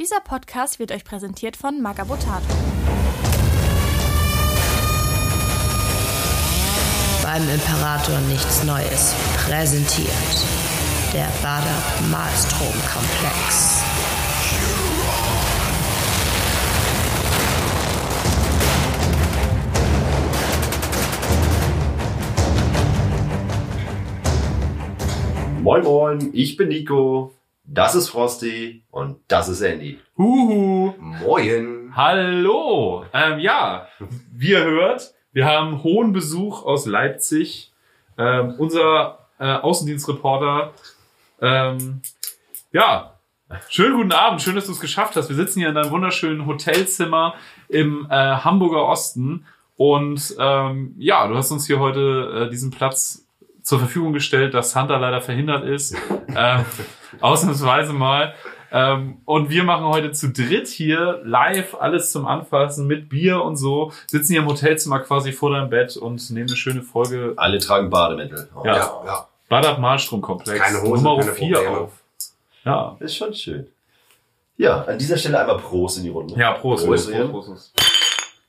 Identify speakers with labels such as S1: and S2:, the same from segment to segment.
S1: Dieser Podcast wird euch präsentiert von Magabotato.
S2: Beim Imperator nichts Neues. Präsentiert der Bader Malstrom Komplex.
S3: Moin Moin, ich bin Nico, das ist Frosty und das ist Andy.
S4: Huhu.
S3: Moin.
S4: Hallo. Ähm, ja, wie ihr hört, wir haben hohen Besuch aus Leipzig. Ähm, unser äh, Außendienstreporter. Ähm, ja, schönen guten Abend. Schön, dass du es geschafft hast. Wir sitzen hier in deinem wunderschönen Hotelzimmer im äh, Hamburger Osten. Und ähm, ja, du hast uns hier heute äh, diesen Platz zur Verfügung gestellt, dass Hunter leider verhindert ist. ähm, ausnahmsweise mal. Ähm, und wir machen heute zu dritt hier live alles zum Anfassen mit Bier und so. Sitzen hier im Hotelzimmer quasi vor deinem Bett und nehmen eine schöne Folge.
S3: Alle tragen Bademäntel. Oh,
S4: Ja.
S5: Ja, ja.
S4: Badab Malstrom Komplex.
S5: Keine Hose,
S4: Nummer
S5: keine
S4: 4
S5: Probleme.
S4: auf. Ja.
S3: Ist schon schön. Ja, an dieser Stelle einmal Prost in die Runde.
S4: Ja, Prost.
S3: Prost,
S4: Prost. Prost, Prost.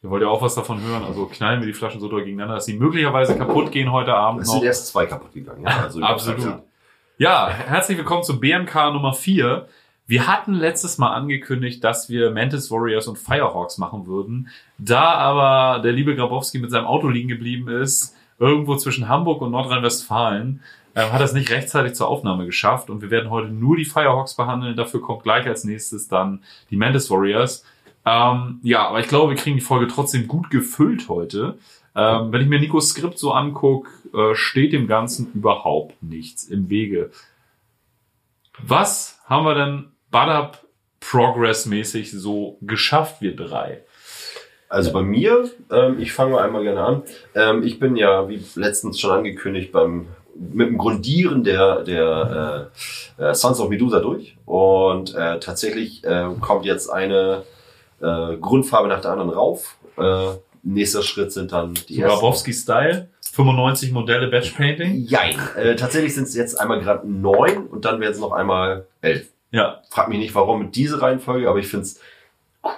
S4: Ihr wollt ja auch was davon hören, also knallen wir die Flaschen so doll gegeneinander, dass sie möglicherweise kaputt gehen heute Abend
S3: Es
S4: noch.
S3: sind erst zwei kaputt gegangen. Ja, also
S4: Absolut.
S3: Ja.
S4: Herzlich willkommen zu BMK Nummer 4. Wir hatten letztes Mal angekündigt, dass wir Mantis Warriors und Firehawks machen würden. Da aber der liebe Grabowski mit seinem Auto liegen geblieben ist, irgendwo zwischen Hamburg und Nordrhein-Westfalen, ähm, hat es nicht rechtzeitig zur Aufnahme geschafft. Und wir werden heute nur die Firehawks behandeln. Dafür kommt gleich als nächstes dann die Mantis Warriors. Ähm, ja, aber ich glaube, wir kriegen die Folge trotzdem gut gefüllt heute. Ähm, wenn ich mir Nikos Skript so anguck, äh, steht dem Ganzen überhaupt nichts im Wege. Was haben wir denn Badab Progress-mäßig so geschafft, wir drei?
S3: Also bei mir, ähm, ich fange mal einmal gerne an. Ähm, ich bin ja, wie letztens schon angekündigt, beim mit dem Grundieren der, der äh, äh, Sons of Medusa durch. Und äh, tatsächlich äh, kommt jetzt eine äh, Grundfarbe nach der anderen rauf. Nächster Schritt sind dann die
S4: So. Grabowski-Style, 95 Modelle Batch Painting.
S3: Jein. Äh, tatsächlich sind es jetzt einmal gerade neun und dann werden es noch einmal elf.
S4: Ja,
S3: Frag mich nicht, warum mit dieser Reihenfolge, aber ich find's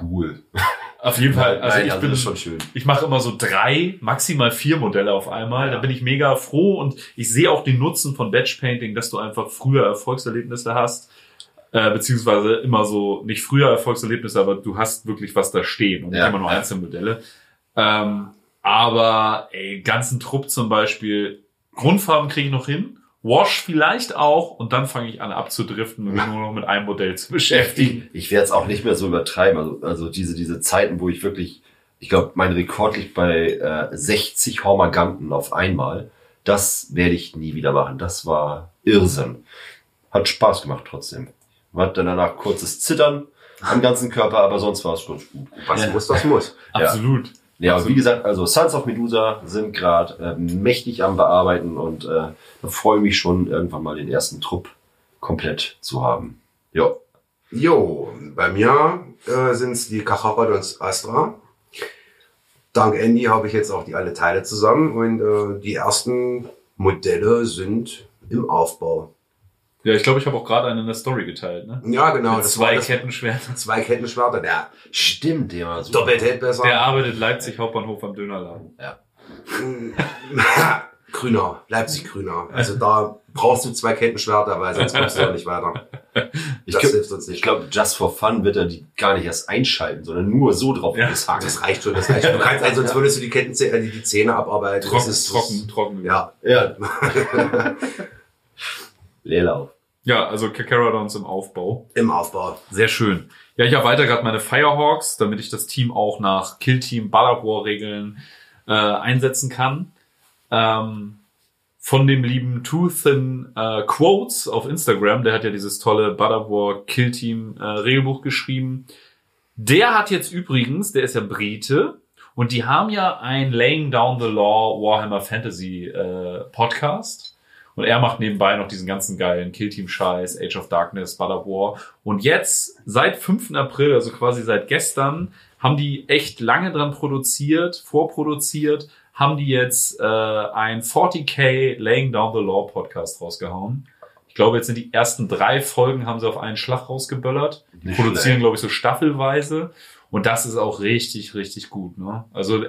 S3: cool.
S4: auf jeden Fall. Also
S3: Nein,
S4: ich bin
S3: schon schön.
S4: Ich mache immer so drei, maximal vier Modelle auf einmal. Da bin ich mega froh und ich sehe auch den Nutzen von Batch Painting, dass du einfach früher Erfolgserlebnisse hast. Äh, beziehungsweise immer so, nicht früher Erfolgserlebnisse, aber du hast wirklich was da stehen und nicht
S3: Ja.
S4: immer nur Einzelmodelle. Ähm, aber ey, ganzen Trupp zum Beispiel, Grundfarben kriege ich noch hin. Wash vielleicht auch und dann fange ich an abzudriften und mich nur noch mit einem Modell zu beschäftigen.
S3: Ich werde es auch nicht mehr so übertreiben. Also, also diese, diese Zeiten, wo ich wirklich, ich glaube, mein Rekord liegt bei äh, 60 Hormaganten auf einmal. Das werde ich nie wieder machen. Das war Irrsinn. Hat Spaß gemacht trotzdem. Man hat dann danach kurzes Zittern am ganzen Körper, aber sonst war es ganz gut.
S5: Was
S4: Ja.
S5: muss, das muss.
S4: Absolut.
S3: Ja, und
S4: Absolut.
S3: wie gesagt, also Sons of Medusa sind gerade äh, mächtig am Bearbeiten und äh, freue ich mich schon, irgendwann mal den ersten Trupp komplett zu haben. Ja.
S5: Jo, bei mir äh, sind es die Kacharodons Astra. Dank Andy habe ich jetzt auch die alle Teile zusammen und äh, die ersten Modelle sind im Aufbau.
S4: Ja, ich glaube, ich habe auch gerade eine in der Story geteilt, ne?
S5: Ja, genau.
S4: Mit
S5: das
S4: zwei Kettenschwertern.
S5: zwei Kettenschwerter. Der
S3: Stimmt, der war super.
S5: doppelt hält besser.
S4: Der arbeitet Leipzig Hauptbahnhof am Dönerladen.
S5: grüner, Leipzig grüner. Also da brauchst du zwei Kettenschwerter, weil sonst kommst du auch nicht weiter.
S3: Ich
S5: Das
S3: glaub-
S5: hilft uns nicht.
S3: Ich glaube, just for fun wird er die gar nicht erst einschalten, sondern nur so drauf
S4: Ja.
S5: Das reicht schon, das reicht schon. Du kannst also, als würdest du die Kettenzähne, äh, die, die Zähne abarbeiten.
S4: Trocken,
S5: das ist
S4: trocken, trocken.
S5: Ja.
S3: Ja. Leerlauf.
S4: Ja, also Kakaradons im Aufbau.
S5: Im Aufbau.
S4: Sehr schön. Ja, ich erweitere gerade meine Firehawks, damit ich das Team auch nach Killteam Ballarwar-Regeln äh, einsetzen kann. Ähm, von dem lieben Too Thin äh, Quotes auf Instagram, der hat ja dieses tolle Ballarwar Killteam äh, Regelbuch geschrieben. Der hat jetzt übrigens, der ist ja Brite, und die haben ja ein Laying Down the Law Warhammer Fantasy äh, Podcast. Und er macht nebenbei noch diesen ganzen geilen Killteam-Scheiß, Age of Darkness, Blood of War. Und jetzt, seit 5. April, also quasi seit gestern, haben die echt lange dran produziert, vorproduziert, haben die jetzt äh, ein 40k Laying Down the Law Podcast rausgehauen. Ich glaube, jetzt sind die ersten drei Folgen haben sie auf einen Schlag rausgeböllert. Die
S3: Nicht
S4: produzieren,
S3: schlecht.
S4: glaube ich, so staffelweise. Und das ist auch richtig, richtig gut. Ne? Also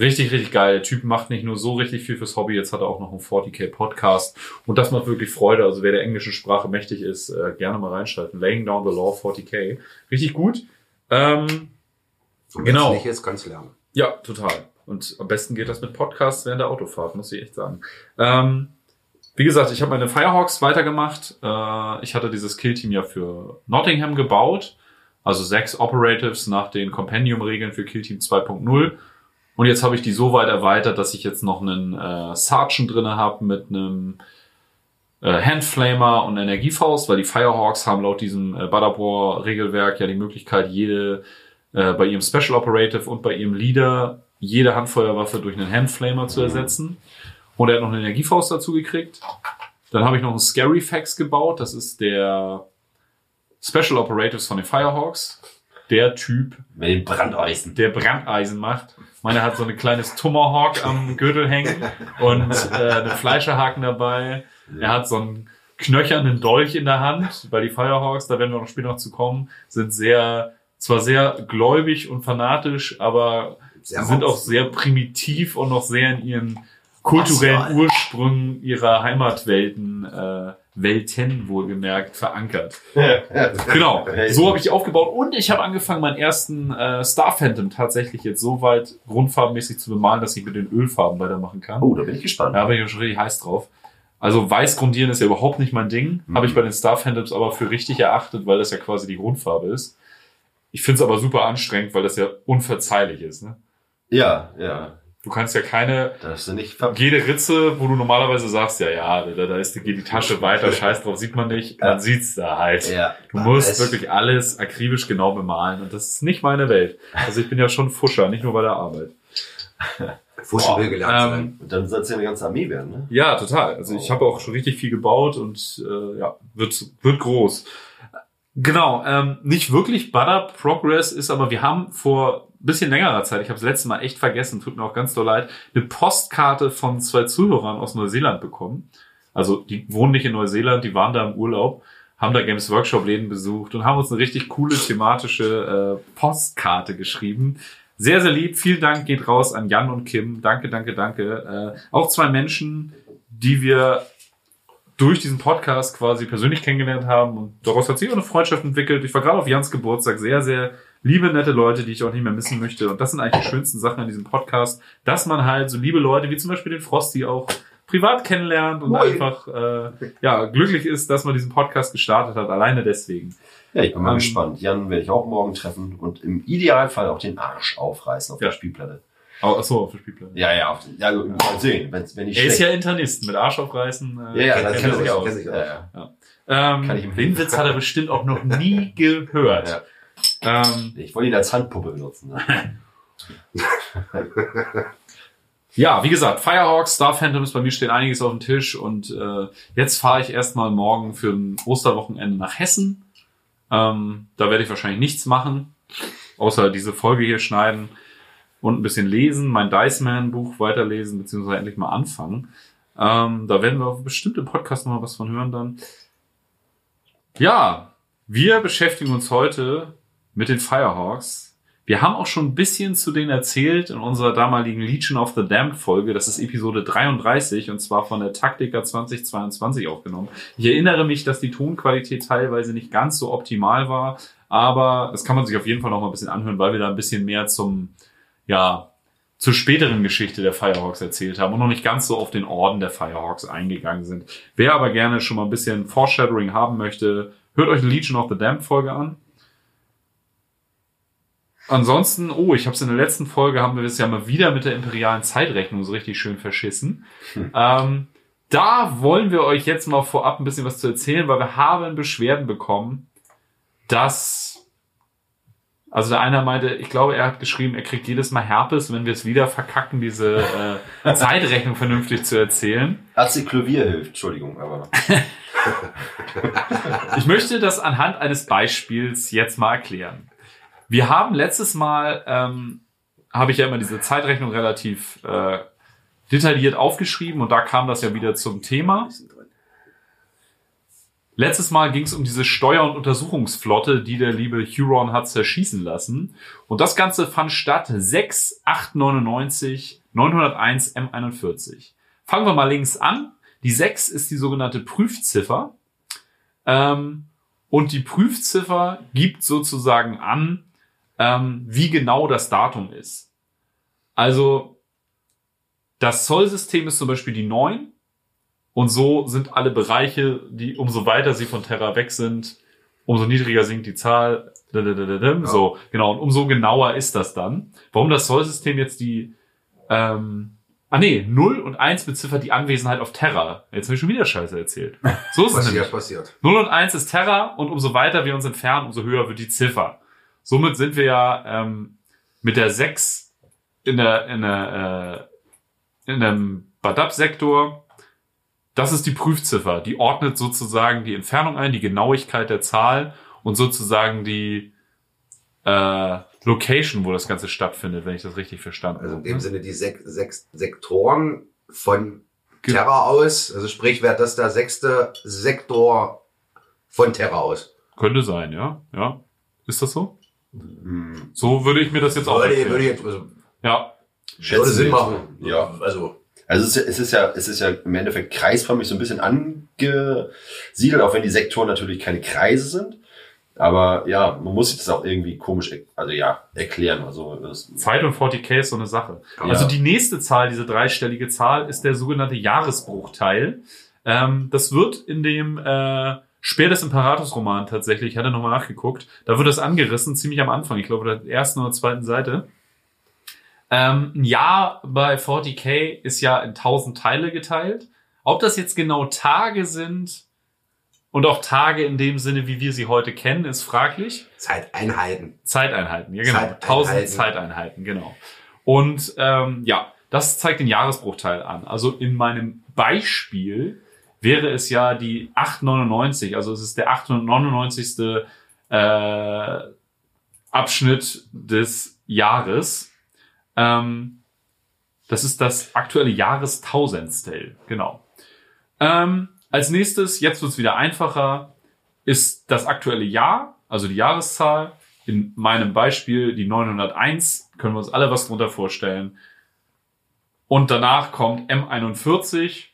S4: richtig, richtig geil. Der Typ macht nicht nur so richtig viel fürs Hobby, jetzt hat er auch noch einen 40k Podcast. Und das macht wirklich Freude. Also wer der englischen Sprache mächtig ist, äh, gerne mal reinschalten. Laying Down the Law 40k. Richtig gut. Ähm,
S5: Und
S4: Genau.
S5: Nicht jetzt du lernen.
S4: ja, total. Und am besten geht das mit Podcasts während der Autofahrt, muss ich echt sagen. Ähm, wie gesagt, ich habe meine Firehawks weitergemacht. Äh, ich hatte dieses Killteam ja für Nottingham gebaut. Also sechs Operatives nach den Compendium-Regeln für Killteam 2.0. Und jetzt habe ich die so weit erweitert, dass ich jetzt noch einen äh, Sergeant drinne habe mit einem äh, Handflamer und Energiefaust, weil die Firehawks haben laut diesem äh, Badabor-Regelwerk ja die Möglichkeit, jede äh, bei ihrem Special Operative und bei ihrem Leader jede Handfeuerwaffe durch einen Handflamer zu ersetzen. Und er hat noch eine Energiefaust dazu gekriegt. Dann habe ich noch einen Scary Fax gebaut. Das ist der Special Operatives von den Firehawks. Der Typ,
S3: Mit den Brandeisen.
S4: der Brandeisen macht. Meiner hat so ein kleines Tomahawk am Gürtel hängen und äh, einen Fleischerhaken dabei. Er hat so einen knöchernen Dolch in der Hand, weil die Firehawks, da werden wir noch später noch zu kommen, sind sehr, zwar sehr gläubig und fanatisch, aber
S5: Sehr
S4: sind auch sehr primitiv und noch sehr in ihren kulturellen. Ursprüngen ihrer Heimatwelten, äh, Welten wohlgemerkt, verankert. Genau, so habe ich aufgebaut und ich habe angefangen, meinen ersten äh, Star Phantom tatsächlich jetzt so weit grundfarbenmäßig zu bemalen, dass ich mit den Ölfarben weitermachen kann.
S3: Oh, da bin ich gespannt.
S4: Da bin ich schon richtig heiß drauf. Also weiß grundieren ist ja überhaupt nicht mein Ding.
S3: Mhm.
S4: Habe ich bei den Star Phantoms aber für richtig erachtet, weil das ja quasi die Grundfarbe ist. Ich finde es aber super anstrengend, weil das ja unverzeihlich ist. Ne?
S3: Ja, ja.
S4: Du kannst ja keine,
S3: Das sind nicht
S4: jede Ritze, wo du normalerweise sagst, ja, ja, da, da ist, geht die Tasche weiter, scheiß drauf, sieht man nicht, man
S3: Ja.
S4: sieht's da halt.
S3: Ja.
S4: Du musst wirklich alles akribisch genau bemalen und das ist nicht meine Welt. Also ich bin ja schon Fuscher, nicht nur bei der Arbeit.
S5: Fuschen will gelernt sein.
S4: Ähm,
S3: Und dann soll es ja eine ganze Armee werden, ne?
S4: ja, total. Also ich habe auch schon richtig viel gebaut und äh, ja, wird, wird groß. Genau, ähm, nicht wirklich Butter Progress ist, aber wir haben vor bisschen längerer Zeit, ich habe das letzte Mal echt vergessen, tut mir auch ganz doll leid, eine Postkarte von zwei Zuhörern aus Neuseeland bekommen. Also die wohnen nicht in Neuseeland, die waren da im Urlaub, haben da Games Workshop Läden besucht und haben uns eine richtig coole thematische äh, Postkarte geschrieben. Sehr, sehr lieb. Vielen Dank geht raus an Jan und Kim. Danke, danke, danke. Äh, auch zwei Menschen, die wir durch diesen Podcast quasi persönlich kennengelernt haben und daraus hat sich auch eine Freundschaft entwickelt. Ich war gerade auf Jans Geburtstag sehr, sehr liebe, nette Leute, die ich auch nicht mehr missen möchte. Und das sind eigentlich die schönsten Sachen an diesem Podcast, dass man halt so liebe Leute wie zum Beispiel den Frosty auch privat kennenlernt und
S5: Moin.
S4: einfach äh, ja glücklich ist, dass man diesen Podcast gestartet hat. Alleine deswegen.
S3: Ja, ich bin mal
S4: Ähm,
S3: gespannt. Jan werde ich auch morgen treffen und im Idealfall auch den Arsch aufreißen auf
S4: Ja.
S3: der Spielplatte.
S4: Oh, achso, auf der Spielplan.
S3: Ja, ja, auf, ja also, mal sehen, wenn, wenn ich
S4: Er ist ja Internist mit Arsch aufreißen.
S3: ja, ja,
S4: kennt-
S3: das
S4: kennt er
S3: sich
S4: aus.
S5: aus.
S3: Ja, ja.
S4: Ähm,
S3: Kann ich
S4: den Witz hat er bestimmt auch noch nie gehört.
S3: Ja.
S4: Ähm,
S3: Ich wollte ihn als Handpuppe benutzen. Ne?
S4: Ja, wie gesagt, Firehawks, Star Phantoms, bei mir steht einiges auf dem Tisch und äh, jetzt fahre ich erstmal morgen für ein Osterwochenende nach Hessen. Ähm, da werde ich wahrscheinlich nichts machen, außer diese Folge hier schneiden und ein bisschen lesen, mein Dice Man Buch weiterlesen, beziehungsweise endlich mal anfangen. Ähm, da werden wir bestimmt im Podcast noch mal was von hören dann. Ja, wir beschäftigen uns heute mit den Firehawks. Wir haben auch schon ein bisschen zu denen erzählt in unserer damaligen Legion of the Damned Folge. Das ist Episode 33 und zwar von der Taktika 2022 aufgenommen. Ich erinnere mich, dass die Tonqualität teilweise nicht ganz so optimal war, aber das kann man sich auf jeden Fall noch mal ein bisschen anhören, weil wir da ein bisschen mehr zum, ja, zur späteren Geschichte der Firehawks erzählt haben und noch nicht ganz so auf den Orden der Firehawks eingegangen sind. Wer aber gerne schon mal ein bisschen Foreshadowing haben möchte, hört euch die Legion of the Damned Folge an. Ansonsten, oh, ich habe es in der letzten Folge, haben wir es ja mal wieder mit der imperialen Zeitrechnung so richtig schön verschissen. Ähm, da wollen wir euch jetzt mal vorab ein bisschen was zu erzählen, weil wir haben Beschwerden bekommen, dass, also der einer meinte, ich glaube, er hat geschrieben, er kriegt jedes Mal Herpes, wenn wir es wieder verkacken, diese äh, Zeitrechnung vernünftig zu erzählen.
S3: Aziklovier hilft, Entschuldigung, aber.
S4: Ich möchte das anhand eines Beispiels jetzt mal erklären. Wir haben letztes Mal, ähm, habe ich ja immer diese Zeitrechnung relativ äh, detailliert aufgeschrieben und da kam das ja wieder zum Thema. Letztes Mal ging es um diese Steuer- und Untersuchungsflotte, die der liebe Huron hat zerschießen lassen. Und das Ganze fand statt 6899 901 M41. Fangen wir mal links an. Die 6 ist die sogenannte Prüfziffer. Ähm, und die Prüfziffer gibt sozusagen an, ähm, wie genau das Datum ist. Also das Zollsystem ist zum Beispiel die 9 und so sind alle Bereiche, die umso weiter sie von Terra weg sind, umso niedriger sinkt die Zahl. So, genau. Und umso genauer ist das dann. Warum das Zollsystem jetzt die ähm, Ah nee, 0 und 1 beziffert die Anwesenheit auf Terra. Jetzt habe ich schon wieder Scheiße erzählt. So ist es
S5: Passiert,
S4: nämlich.
S5: passiert.
S4: 0 und 1 ist Terra und umso weiter wir uns entfernen, umso höher wird die Ziffer. Somit sind wir ja ähm, mit der 6 in der in der äh, in dem Badab-Sektor. Das ist die Prüfziffer. Die ordnet sozusagen die Entfernung ein, die Genauigkeit der Zahl und sozusagen die äh, Location, wo das Ganze stattfindet, wenn ich das richtig verstanden
S5: Also in
S4: habe.
S5: dem Sinne die sek sechs Sektoren von Terra aus. Also sprich, wäre das der sechste Sektor von Terra aus.
S4: Könnte sein, ja. Ja. Ist das so?
S3: Hm.
S4: So würde ich mir das jetzt auch
S5: Würde, würde ich jetzt, also,
S4: Ja,
S5: würde Sinn machen.
S3: Ja.
S5: Also,
S3: Also es ist, es ist ja, es ist ja im Endeffekt kreisförmig so ein bisschen angesiedelt, auch wenn die Sektoren natürlich keine Kreise sind. Aber ja, man muss sich das auch irgendwie komisch, er- also ja, erklären. Also das,
S4: Zeit und 40k ist so eine Sache.
S3: Ja.
S4: Also die nächste Zahl, diese dreistellige Zahl, ist der sogenannte Jahresbruchteil. Ähm, das wird in dem äh, Speer des Imperators-Roman tatsächlich, ich hatte nochmal nachgeguckt, da wird das angerissen, ziemlich am Anfang, ich glaube, der ersten oder zweiten Seite. Ähm, ein Jahr bei 40k ist ja in 1000 Teile geteilt. Ob das jetzt genau Tage sind und auch Tage in dem Sinne, wie wir sie heute kennen, ist fraglich.
S5: Zeiteinheiten.
S4: Zeiteinheiten, ja genau. 1000 Zeiteinheiten, genau. Und ähm, ja, das zeigt den Jahresbruchteil an. Also in meinem Beispiel wäre es ja die 899, also es ist der 899. Äh, Abschnitt des Jahres. Ähm, das ist das aktuelle Jahrestausendstel, genau. Ähm, als nächstes, jetzt wird's wieder einfacher, ist das aktuelle Jahr, also die Jahreszahl. In meinem Beispiel die 901, können wir uns alle was drunter vorstellen. Und danach kommt M41,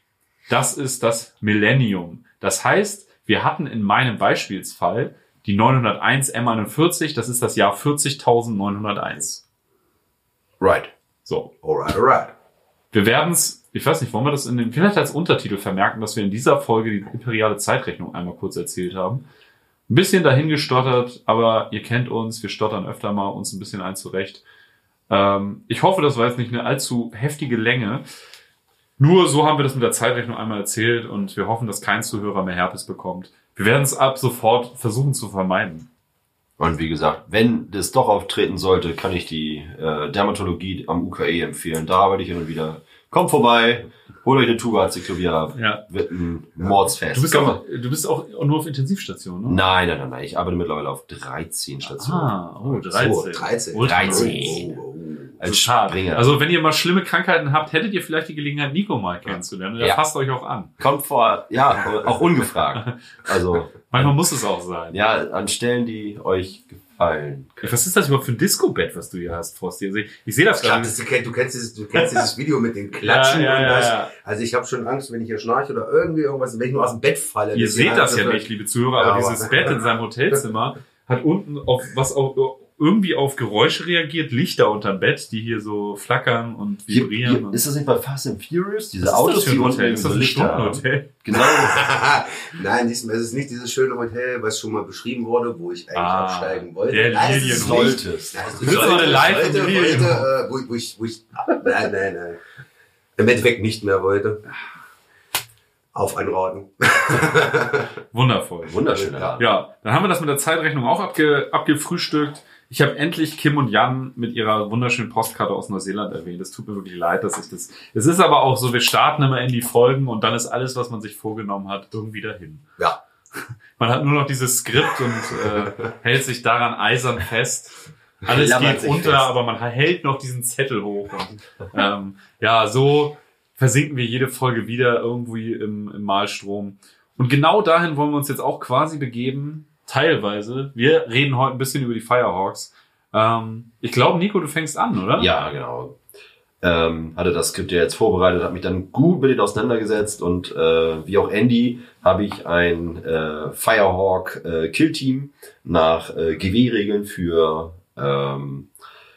S4: das ist das Millennium. Das heißt, wir hatten in meinem Beispielsfall die 901 M41, das ist das Jahr 40.901.
S5: Right.
S4: So,
S5: Alright, alright.
S4: wir werden es, ich weiß nicht, wollen wir das in den, vielleicht als Untertitel vermerken, dass wir in dieser Folge die imperiale Zeitrechnung einmal kurz erzählt haben. Ein bisschen dahingestottert, aber ihr kennt uns, wir stottern öfter mal uns ein bisschen ein zurecht. Ähm, ich hoffe, das war jetzt nicht eine allzu heftige Länge. Nur so haben wir das mit der Zeitrechnung einmal erzählt und wir hoffen, dass kein Zuhörer mehr Herpes bekommt. Wir werden es ab sofort versuchen zu vermeiden.
S3: und wie gesagt, wenn das doch auftreten sollte, kann ich die äh, Dermatologie am UKE empfehlen. Da arbeite ich und wieder. Kommt vorbei, holt euch eine Tube Acyclovir ab.
S4: Ja.
S3: Wird ein Mordsfest.
S4: Du bist, auch, du bist auch nur auf Intensivstation, ne?
S3: Nein, nein, nein, nein. Ich arbeite mittlerweile auf 13 Stationen.
S4: Ah, oh, 13.
S5: So, 13.
S4: Ultra
S3: 13.
S5: Oh, oh, oh.
S3: Als
S4: Schade.
S3: Springer.
S4: Also wenn ihr mal schlimme Krankheiten habt, hättet ihr vielleicht die Gelegenheit, Nico mal kennenzulernen. Der
S3: Ja.
S4: fasst euch auch an.
S3: kommt vor, ja, auch ungefragt. Also,
S4: Manchmal muss es auch sein.
S3: ja, an Stellen, die euch gefallen.
S4: Was ist das überhaupt für ein Disco-Bett, was du hier hast, Frosti? Also ich, ich sehe das gerade.
S5: das, du, kennst, du, kennst dieses, du kennst dieses Video mit den Klatschen
S4: Ja, ja,
S5: und das.
S4: ja.
S5: Also ich habe schon Angst, wenn ich hier schnarche oder irgendwie irgendwas, wenn ich nur aus dem Bett falle.
S4: Ihr seht das ja nicht, liebe Zuhörer,
S5: Ja,
S4: aber
S5: aber-
S4: dieses Bett in seinem Hotelzimmer hat unten auf was auch irgendwie auf Geräusche reagiert, Lichter unterm Bett, die hier so flackern und
S3: Hier,
S4: vibrieren.
S3: hier,
S4: und
S3: ist das nicht bei Fast and Furious? Diese
S4: Was ist das
S3: Autos, die unten
S4: Hotel? Ist das ein? Stundenhotel?
S3: Genau.
S5: Nein, diesmal ist es nicht dieses schöne Hotel, was schon mal beschrieben wurde, wo ich eigentlich
S4: Ah,
S5: absteigen wollte.
S4: der willst
S5: sollte-
S4: Live-
S5: sollte-
S4: und Lilienhof.
S5: wollte, äh, wo, ich- wo ich, wo ich, nein, nein, nein. Im Endeffekt nicht mehr wollte. Auf anraten.
S4: Wundervoll.
S3: Wunderschöner Laden.
S4: Ja, dann haben wir das mit der Zeitrechnung auch abge, abgefrühstückt. Ich habe endlich Kim und Jan mit ihrer wunderschönen Postkarte aus Neuseeland erwähnt. Es tut mir wirklich leid, dass ich das. Es ist aber auch so, wir starten immer in die Folgen und dann ist alles, was man sich vorgenommen hat, irgendwie dahin.
S5: Ja.
S4: Man hat nur noch dieses Skript und äh, hält sich daran eisern fest. Alles
S3: Klammert
S4: geht unter,
S3: fest.
S4: aber man hält noch diesen Zettel hoch. Und, ähm, ja, so versinken wir jede Folge wieder irgendwie im, im Malstrom. Und genau dahin wollen wir uns jetzt auch quasi begeben, teilweise. Wir reden heute ein bisschen über die Firehawks. Ähm, ich glaube, Nico, du fängst an, oder?
S3: Ja, genau. Ähm, hatte das Skript ja jetzt vorbereitet, habe mich dann gut mit denen auseinandergesetzt und äh, wie auch Andy habe ich ein äh, Firehawk äh, Kill Team nach äh, GW-Regeln für ähm,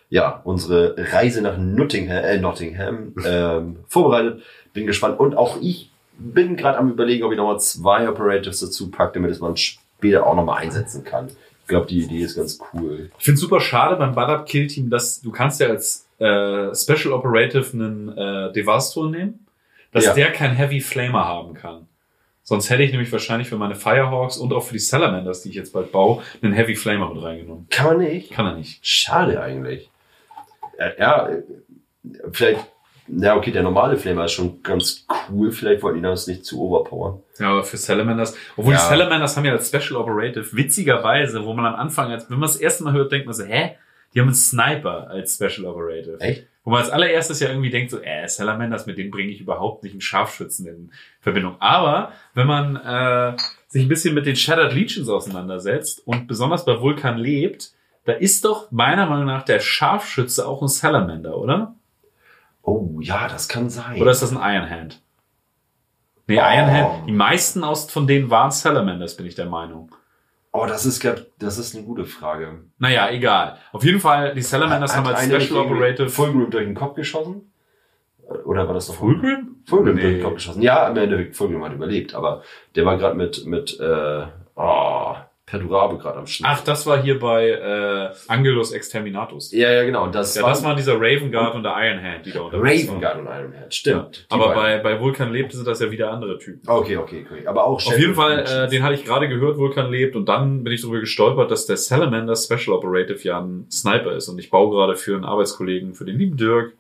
S3: ja unsere Reise nach Nottingham, äh, Nottingham ähm, vorbereitet. Bin gespannt und auch ich bin gerade am überlegen, ob ich nochmal zwei Operatives dazu packe, damit es man später auch nochmal einsetzen kann. Ich glaube, die Idee ist ganz cool.
S4: Ich finde super schade beim Badab Kill Team, dass du kannst ja als äh, Special Operative einen äh, Devastor nehmen, dass
S3: Ja.
S4: der kein Heavy Flamer haben kann. Sonst hätte ich nämlich wahrscheinlich für meine Firehawks und auch für die Salamanders, die ich jetzt bald baue, einen Heavy Flamer mit reingenommen.
S3: Kann man nicht?
S4: Kann er nicht.
S3: Schade eigentlich. Äh, ja, äh, vielleicht, ja okay, der normale Flamer ist schon ganz cool. Vielleicht wollten die das nicht zu overpowern.
S4: Ja, aber für Salamanders, obwohl
S3: Ja.
S4: die Salamanders haben ja als Special Operative, witzigerweise, wo man am Anfang, als, wenn man das erste Mal hört, denkt man so, hä? Die haben einen Sniper als Special Operative.
S3: Echt?
S4: Wo man als allererstes ja irgendwie denkt, so, äh, Salamanders, mit denen bringe ich überhaupt nicht einen Scharfschützen in Verbindung. Aber wenn man äh, sich ein bisschen mit den Shattered Legions auseinandersetzt und besonders bei Vulkan lebt, da ist doch meiner Meinung nach der Scharfschütze auch ein Salamander, oder?
S3: Oh ja, das kann sein.
S4: Oder ist das ein Iron Hand? Nee,
S3: Oh.
S4: Iron Hand. Die meisten aus von denen waren Salamanders, bin ich der Meinung.
S3: oh, das ist, das ist eine gute Frage.
S4: Naja, egal. Auf jeden Fall, die Salamanders haben als Special Operative.
S3: Fulgrim durch den Kopf geschossen? Oder war das noch
S4: Fulgrim?
S3: Fulgrim
S4: Nee.
S3: durch den Kopf geschossen. Ja, im Endeffekt, Fulgrim hat überlebt, aber der war gerade mit, mit, äh, oh, Perdurabo gerade am Schnitt.
S4: Ach, das war hier bei äh, Angelus Exterminatus.
S3: Ja, ja, genau. Und das
S4: Ja, das war dieser Raven Guard und der Iron Hand, die da unterwegs
S3: Raven
S4: waren.
S3: Guard und Iron Man. Stimmt. Die
S4: Aber
S3: beiden.
S4: bei, bei Vulkan lebt sind das ja wieder andere Typen.
S3: Okay, okay, okay. Aber auch
S4: Auf jeden Fall, äh, den hatte ich gerade gehört, Vulkan lebt, und dann bin ich darüber gestolpert, dass der Salamander Special Operative ja ein Sniper ist. Und ich baue gerade für einen Arbeitskollegen, für den lieben Dirk.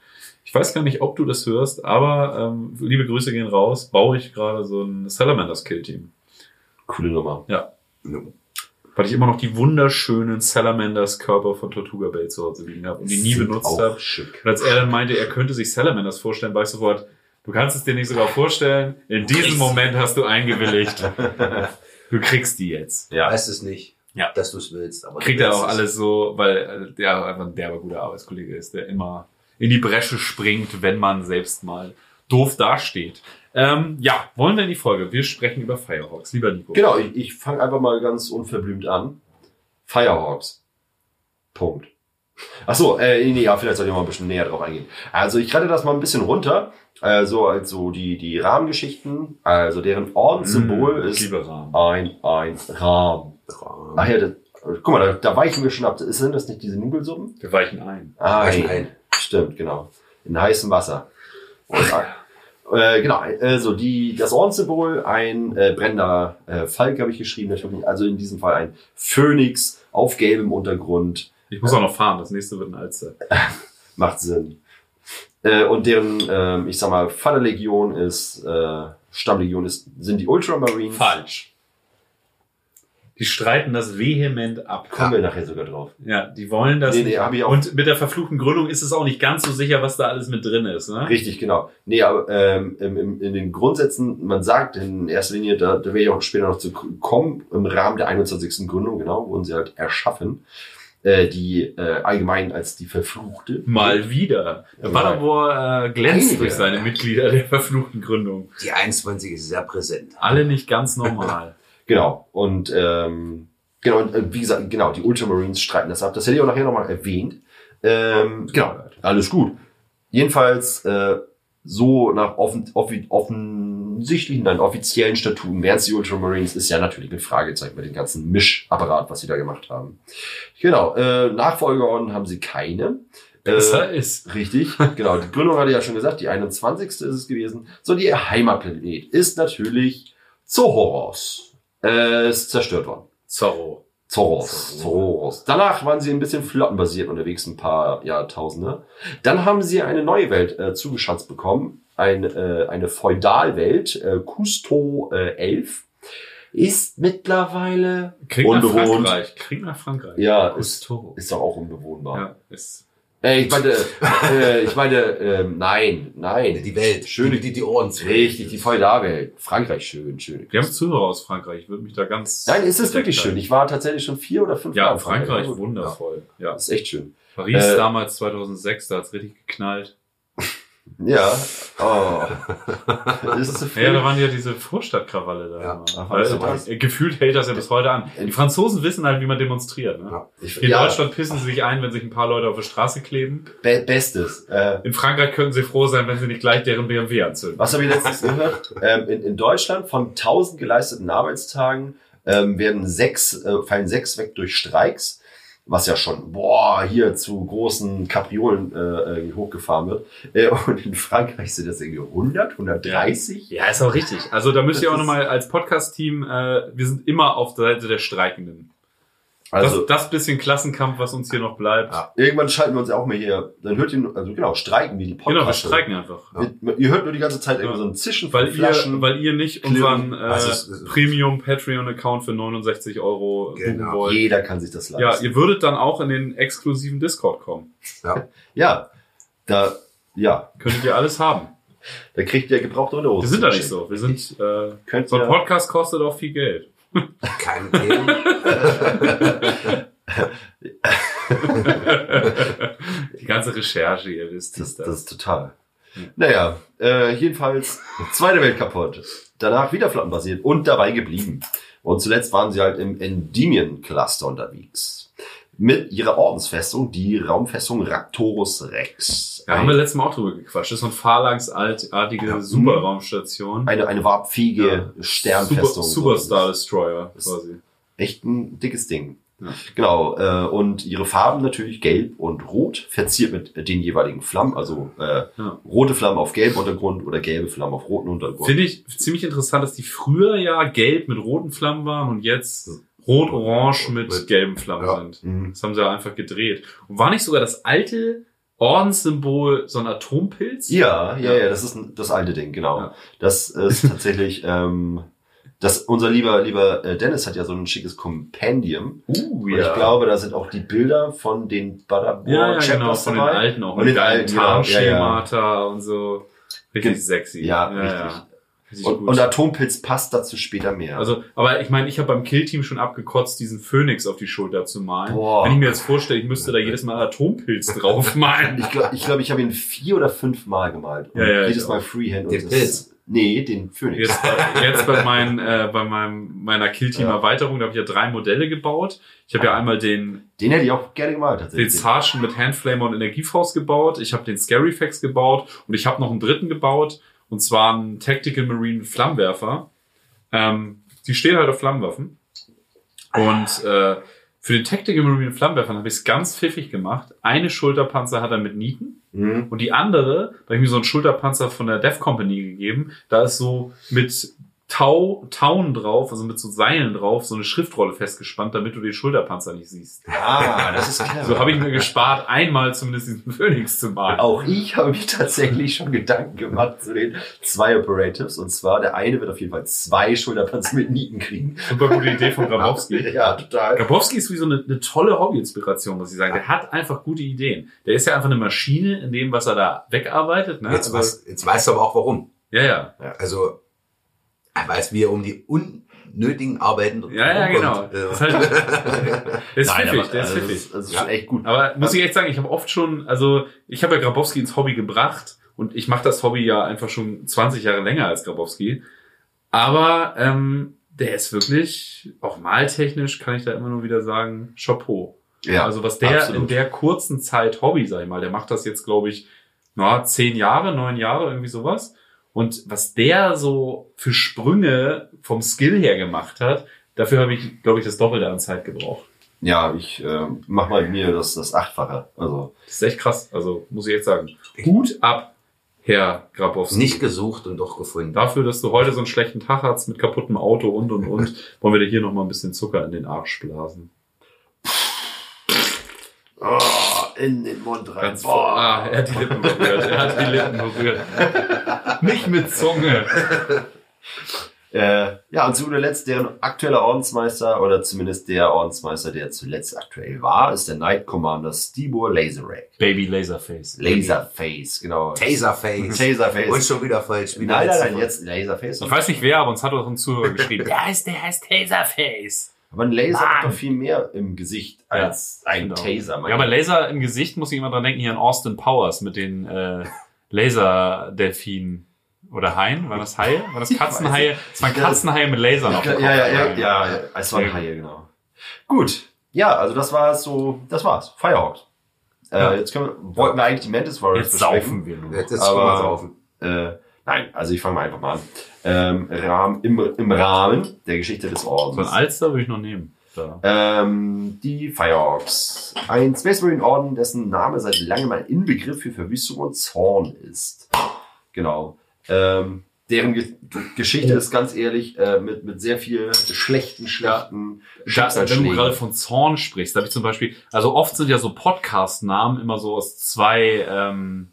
S4: Ich weiß gar nicht, ob du das hörst, aber ähm, liebe Grüße gehen raus, baue ich gerade so ein Salamanders Kill Team.
S3: Coole Nummer.
S4: Ja.
S5: No.
S4: Weil ich immer noch die wunderschönen Salamanders Körper von Tortuga Bay zu Hause liegen habe und die nie
S3: Sind
S4: benutzt habe.
S3: schick.
S4: Und als er dann meinte, er könnte sich Salamanders vorstellen, war ich sofort, du kannst es dir nicht sogar vorstellen. In diesem. Moment hast du eingewilligt. Du kriegst die jetzt.
S3: Ja.
S5: Heißt es nicht,
S4: Ja.
S5: dass du es willst. Aber du
S4: Kriegt er auch
S5: es.
S4: alles so, weil äh, der einfach ein derber guter Arbeitskollege ist, der immer in die Bresche springt, wenn man selbst mal doof dasteht. Ähm, ja, wollen wir in die Folge? Wir sprechen über Firehawks. Lieber Nico.
S3: Genau, ich, ich fange einfach mal ganz unverblümt an. Firehawks. Punkt. Ach so, äh, nee, ja, vielleicht soll ich mal ein bisschen näher drauf eingehen. Also ich rette das mal ein bisschen runter. Also, also die, die Rahmengeschichten, also deren Ordenssymbol
S4: Mm,
S3: ist
S4: Rahmen.
S3: ein, ein Rahmen. Ach ja, das, guck mal, da, da weichen wir schon ab. Sind das nicht diese Nudelsuppen?
S4: Wir weichen ein.
S3: Ein.
S5: ein.
S3: Stimmt, genau. In heißem Wasser. Und, äh, genau, also die, das Ordenssymbol, ein äh, brennender äh, Falk habe ich geschrieben, natürlich. Also in diesem Fall ein Phönix auf gelbem Untergrund.
S4: Ich muss auch noch fahren. Das nächste wird ein Alster.
S3: Macht Sinn. Äh, und deren, ähm, ich sag mal, Vaterlegion ist, äh, Stammlegion ist, sind die Ultramarines.
S4: Falsch. Die streiten das vehement ab.
S3: Kommen wir nachher sogar drauf.
S4: Ja, die wollen das
S3: Nee, nee,
S4: nicht.
S3: hab ich auch-
S4: Und mit der verfluchten Gründung ist es auch nicht ganz so sicher, was da alles mit drin ist. Ne?
S3: Richtig, genau. Nee, aber ähm, im, im, in den Grundsätzen, man sagt in erster Linie, da, da werde ich auch später noch zu kommen, im Rahmen der 21. Gründung, genau, wurden sie halt erschaffen, äh, die äh, allgemein als die Verfluchte.
S4: Mal wieder. Der
S3: Ja.
S4: Paderborn äh, glänzt durch seine Mitglieder der verfluchten Gründung.
S5: Die 21 ist sehr präsent.
S4: Alle nicht ganz normal.
S3: Genau. Und ähm, genau, äh, wie gesagt, genau, die Ultramarines streiten das ab. Das hätte ich auch nachher nochmal erwähnt. Ähm, genau, alles gut. Jedenfalls äh, so nach offen, offi, offensichtlichen, nein, offiziellen Statuten wären es die Ultramarines, ist ja natürlich ein Fragezeichen bei dem ganzen Mischapparat, was sie da gemacht haben. Genau, äh, Nachfolgeorden haben sie keine.
S4: Besser
S3: Äh,
S4: ist.
S3: Richtig, genau. Die Gründung hatte ich ja schon gesagt, die 21. ist es gewesen. So, die Heimatplanet ist natürlich Zohoros. Äh, ist zerstört worden.
S4: Zorro.
S3: Zoros. Zoros. Danach waren sie ein bisschen flottenbasiert unterwegs, ein paar Jahrtausende. Dann haben sie eine neue Welt äh, zugeschanzt bekommen. Ein, äh, eine Feudalwelt, äh, Cousteau äh, 11. Ist mittlerweile
S4: Krieg nach
S3: unbewohnt.
S4: Frankreich. Krieg nach Frankreich.
S3: Ja, ist, ist doch auch unbewohnbar.
S4: Ja, ist
S3: Äh, ich meine, äh, ich meine, ähm, nein, nein.
S5: Die Welt.
S3: Schöne-
S5: die, die Ohren.
S3: Richtig, die Feudalwelt. Frankreich schön, schön.
S4: Wir haben Zuhörer aus Frankreich. Ich würde mich da ganz.
S3: Nein, es ist
S4: bedeckt
S3: wirklich schön. Ich war tatsächlich schon vier oder fünf
S4: Ja,
S3: Mal
S4: in
S3: in
S4: Frankreich
S3: Ja,
S4: wundervoll. Ja.
S3: Das ist echt schön.
S4: Paris
S3: Äh,
S4: damals 2006, da hat's richtig geknallt.
S3: Ja. Oh. ist es so
S4: Ja, da
S3: viel?
S4: waren ja diese Vorstadtkrawalle da.
S5: Ja.
S3: Ach, was?
S4: äh, gefühlt hält das ja bis heute an. Die Franzosen wissen halt, wie man demonstriert. Ne?
S5: Ja.
S3: Ich,
S4: In
S3: ja,
S4: Deutschland pissen sie sich ein, wenn sich ein paar Leute auf der Straße kleben.
S3: Be Bestes. Äh,
S4: In Frankreich können sie froh sein, wenn sie nicht gleich deren BMW anzünden.
S3: Was habe ich letztens gehört? Ähm, in, in Deutschland von 1000 geleisteten Arbeitstagen ähm, werden sechs, äh, fallen sechs weg durch Streiks, was ja schon, boah, hier zu großen Kapriolen äh, äh, hochgefahren wird. Äh, und in Frankreich sind das irgendwie 100, 130.
S4: Ja, ist auch richtig. Also da müsst ihr auch nochmal als Podcast-Team, äh, wir sind immer auf der Seite der Streikenden.
S3: Also
S4: das, das bisschen Klassenkampf, was uns hier noch bleibt.
S5: Ja.
S3: irgendwann schalten wir uns ja auch mal hier, dann hört ihr, nur- also genau, streiken wie die
S4: Genau, wir
S3: Podcasts.
S4: streiken einfach.
S3: Ihr, ihr hört nur die ganze Zeit irgendwie
S4: Ja.
S3: so ein Zischen von
S4: Weil ihr,
S3: Flaschen.
S4: weil ihr nicht unseren äh,
S5: Also
S4: Premium Patreon-Account für 69 Euro buchen
S5: Genau.
S4: wollt.
S3: Jeder kann sich das
S4: Ja,
S3: leisten.
S4: ihr würdet dann auch in den exklusiven Discord kommen.
S5: Ja.
S3: Ja, da, ja,
S4: Könntet ihr alles haben.
S3: da kriegt ihr gebrauchte Unterhose.
S4: Wir sind da nicht so. Wir sind, äh,
S3: Könnt
S4: so ein
S3: ihr,
S4: Podcast kostet auch viel Geld.
S5: Keine Themen.
S4: Die ganze Recherche, ihr wisst
S3: Das,
S4: es.
S3: das ist total. Naja, äh, jedenfalls Zweite Welt kaputt. Danach wieder flottenbasiert und dabei geblieben. Und zuletzt waren sie halt im Endymion-Cluster unterwegs. Mit ihrer Ordensfestung, die Raumfestung Raptorus Rex.
S4: Da haben wir letztes Mal auch drüber gequatscht. Das ist so eine phalanxartige
S3: Ja.
S4: Superraumstation.
S3: eine, eine warpfähige
S4: Ja.
S3: Sternfestung.
S4: Super, Superstar Destroyer quasi.
S3: Echt ein dickes Ding.
S4: Ja.
S3: Genau, äh, und ihre Farben natürlich gelb und rot, verziert mit den jeweiligen Flammen, also äh,
S4: Ja.
S3: rote Flammen auf gelbem Untergrund oder gelbe Flammen auf roten Untergrund.
S4: Finde ich ziemlich interessant, dass die früher ja gelb mit roten Flammen waren und jetzt rot-orange mit,
S5: Mit-
S4: gelben Flammen
S5: Ja.
S4: sind.
S3: Mhm.
S4: Das haben sie ja einfach gedreht. Und war nicht sogar das alte Ordenssymbol so ein Atompilz?
S3: Ja, ja,
S4: Ja.
S3: das ist das alte Ding, genau.
S4: Ja.
S3: Das ist tatsächlich, ähm, das, unser lieber, lieber äh, Dennis hat ja so ein schickes Compendium.
S4: Uh,
S3: Und ich glaube, da sind auch die Bilder von den Badabor
S4: ja, ja, genau, von den
S3: dabei.
S4: alten auch.
S3: Und
S4: mit
S3: den alten, genau, ja, ja.
S4: Tarnschemata und so. Richtig
S3: Ge-
S4: sexy.
S3: Ja, richtig. Und, und Atompilz passt dazu später mehr.
S4: Also, aber ich meine, ich habe beim Killteam schon abgekotzt, diesen Phönix auf die Schulter zu malen.
S3: Boah.
S4: Wenn ich mir jetzt vorstelle, ich müsste da jedes Mal Atompilz drauf malen.
S3: ich glaube, ich, glaub, ich habe ihn vier oder fünf Mal gemalt. Und
S4: Ja, ja,
S3: jedes Mal. Freehand. und
S5: Den
S3: das-
S5: Pilz?
S3: Nee, den Phoenix.
S4: Jetzt bei, jetzt bei, meinen, äh, bei meinem, meiner Killteam-Erweiterung, da habe ich ja drei Modelle gebaut. Ich habe ja einmal den,
S3: Den hätte ich auch gerne gemalt,
S4: den
S3: tatsächlich.
S4: Sergeant mit Handflamer und Energiefaust gebaut. Ich habe den Scaryfax gebaut und ich habe noch einen dritten gebaut. Und zwar einen Tactical Marine Flammenwerfer. Ähm, die stehen halt auf Flammenwaffen. Und äh, für den Tactical Marine Flammenwerfer habe ich es ganz pfiffig gemacht. Eine Schulterpanzer hat er mit Nieten.
S3: Mhm.
S4: Und die andere, da habe ich mir so einen Schulterpanzer von der Dev Company gegeben. Da ist so mit Tau, Tauen drauf, also mit so Seilen drauf, so eine Schriftrolle festgespannt, damit du den Schulterpanzer nicht siehst.
S3: Ah, das ist clever.
S4: So habe ich mir gespart, einmal zumindest diesen Phoenix zu malen.
S3: Auch ich habe mir tatsächlich schon Gedanken gemacht zu den zwei Operatives. Und zwar, der eine wird auf jeden Fall zwei Schulterpanzer mit Nieten kriegen.
S4: Super gute Idee von Grabowski.
S3: Ja, total.
S4: Grabowski ist wie so eine, eine tolle Hobby-Inspiration, muss ich sagen. Der hat einfach gute Ideen. Der ist ja einfach eine Maschine in dem, was er da wegarbeitet. Ne?
S5: Jetzt,
S4: Also-
S5: weiß, jetzt weißt du aber auch warum.
S4: ja, ja.
S5: Also, er weiß, wie er um die unnötigen Arbeiten
S4: Ja, ja, genau.
S5: rumkommt.
S4: Das ist, halt, der ist
S3: Nein,
S4: pfiffig,
S3: aber,
S4: der ist
S3: also,
S4: pfiffig.
S3: Das ist, ist schon echt gut.
S4: Aber muss ich echt sagen, ich habe oft schon, also ich habe ja Grabowski ins Hobby gebracht und ich mache das Hobby ja einfach schon 20 Jahre länger als Grabowski. Aber ähm, der ist wirklich, auch maltechnisch kann ich da immer nur wieder sagen, Chapeau.
S3: ja,
S4: also was der
S3: absolut.
S4: in der kurzen Zeit Hobby, sag ich mal, der macht das jetzt, glaube ich, na, zehn Jahre, neun Jahre, irgendwie sowas. Und was der so für Sprünge vom Skill her gemacht hat, dafür habe ich, glaube ich, das Doppelte an Zeit gebraucht.
S3: Ja, ich äh, mach mal mir das, das Achtfache. Also,
S4: Das ist echt krass. Also muss ich echt sagen. Hut ab, Herr Grabowski.
S5: Nicht gesucht und doch gefunden.
S4: Dafür, dass du heute so einen schlechten Tag hast mit kaputtem Auto und und und, wollen wir dir hier nochmal ein bisschen Zucker in den Arsch blasen.
S3: oh, in den Mund rein.
S4: Ganz vor. Ah, er hat die Lippen berührt. Er hat die Lippen berührt. Nicht mit Zunge.
S3: Äh, ja, und zu guter Letzt, deren aktueller Ordensmeister, oder zumindest der Ordensmeister, der zuletzt aktuell war, ist der Knight Commander Stibor Laserrack.
S4: Baby Laserface.
S3: Laserface, genau.
S5: Taserface.
S3: Taserface.
S5: Und schon wieder falsch. Wie
S3: Nein, nein, nein, jetzt Laserface.
S4: Ich weiß nicht wer, aber uns hat doch ein Zuhörer geschrieben. Der heißt, der heißt Taserface.
S3: Aber ein Laser
S4: Mann.
S3: hat doch viel mehr im Gesicht als ein
S4: Genau.
S3: Taser.
S4: Ja, aber Laser im Gesicht muss ich immer dran denken, hier an Austin Powers mit den äh, Laserdelfinen. Oder Haien? War das Haie? War das Katzenhaie? Das waren Katzenhaie mit Lasern auf
S3: ja,
S4: dem
S3: ja,
S4: Kopf.
S3: ja, ja, ja, ja, es war ein Haie, genau. Gut. Ja, also das war so, das war's. Firehawks.
S4: Ja.
S3: Äh, jetzt können wir, wollten wir eigentlich die Mantis Warriors
S4: Jetzt
S3: besprechen.
S4: saufen wir nur.
S5: Jetzt ist
S3: Aber-
S5: saufen.
S3: Äh, nein, also ich fange mal einfach mal an. Ähm, Rahmen, im, Im Rahmen der Geschichte des Ordens.
S4: Alster würde ich noch nehmen.
S3: Ähm, die Firehawks. Ein Space Marine Orden, dessen Name seit langem ein Inbegriff für Verwüstung und Zorn ist. Genau. Ähm, deren Ge Geschichte ist ganz ehrlich äh, mit, mit sehr viel schlechten, schlechten
S4: Da, wenn du gerade von Zorn sprichst, da habe ich zum Beispiel, also oft sind ja so Podcast-Namen immer so aus zwei ähm,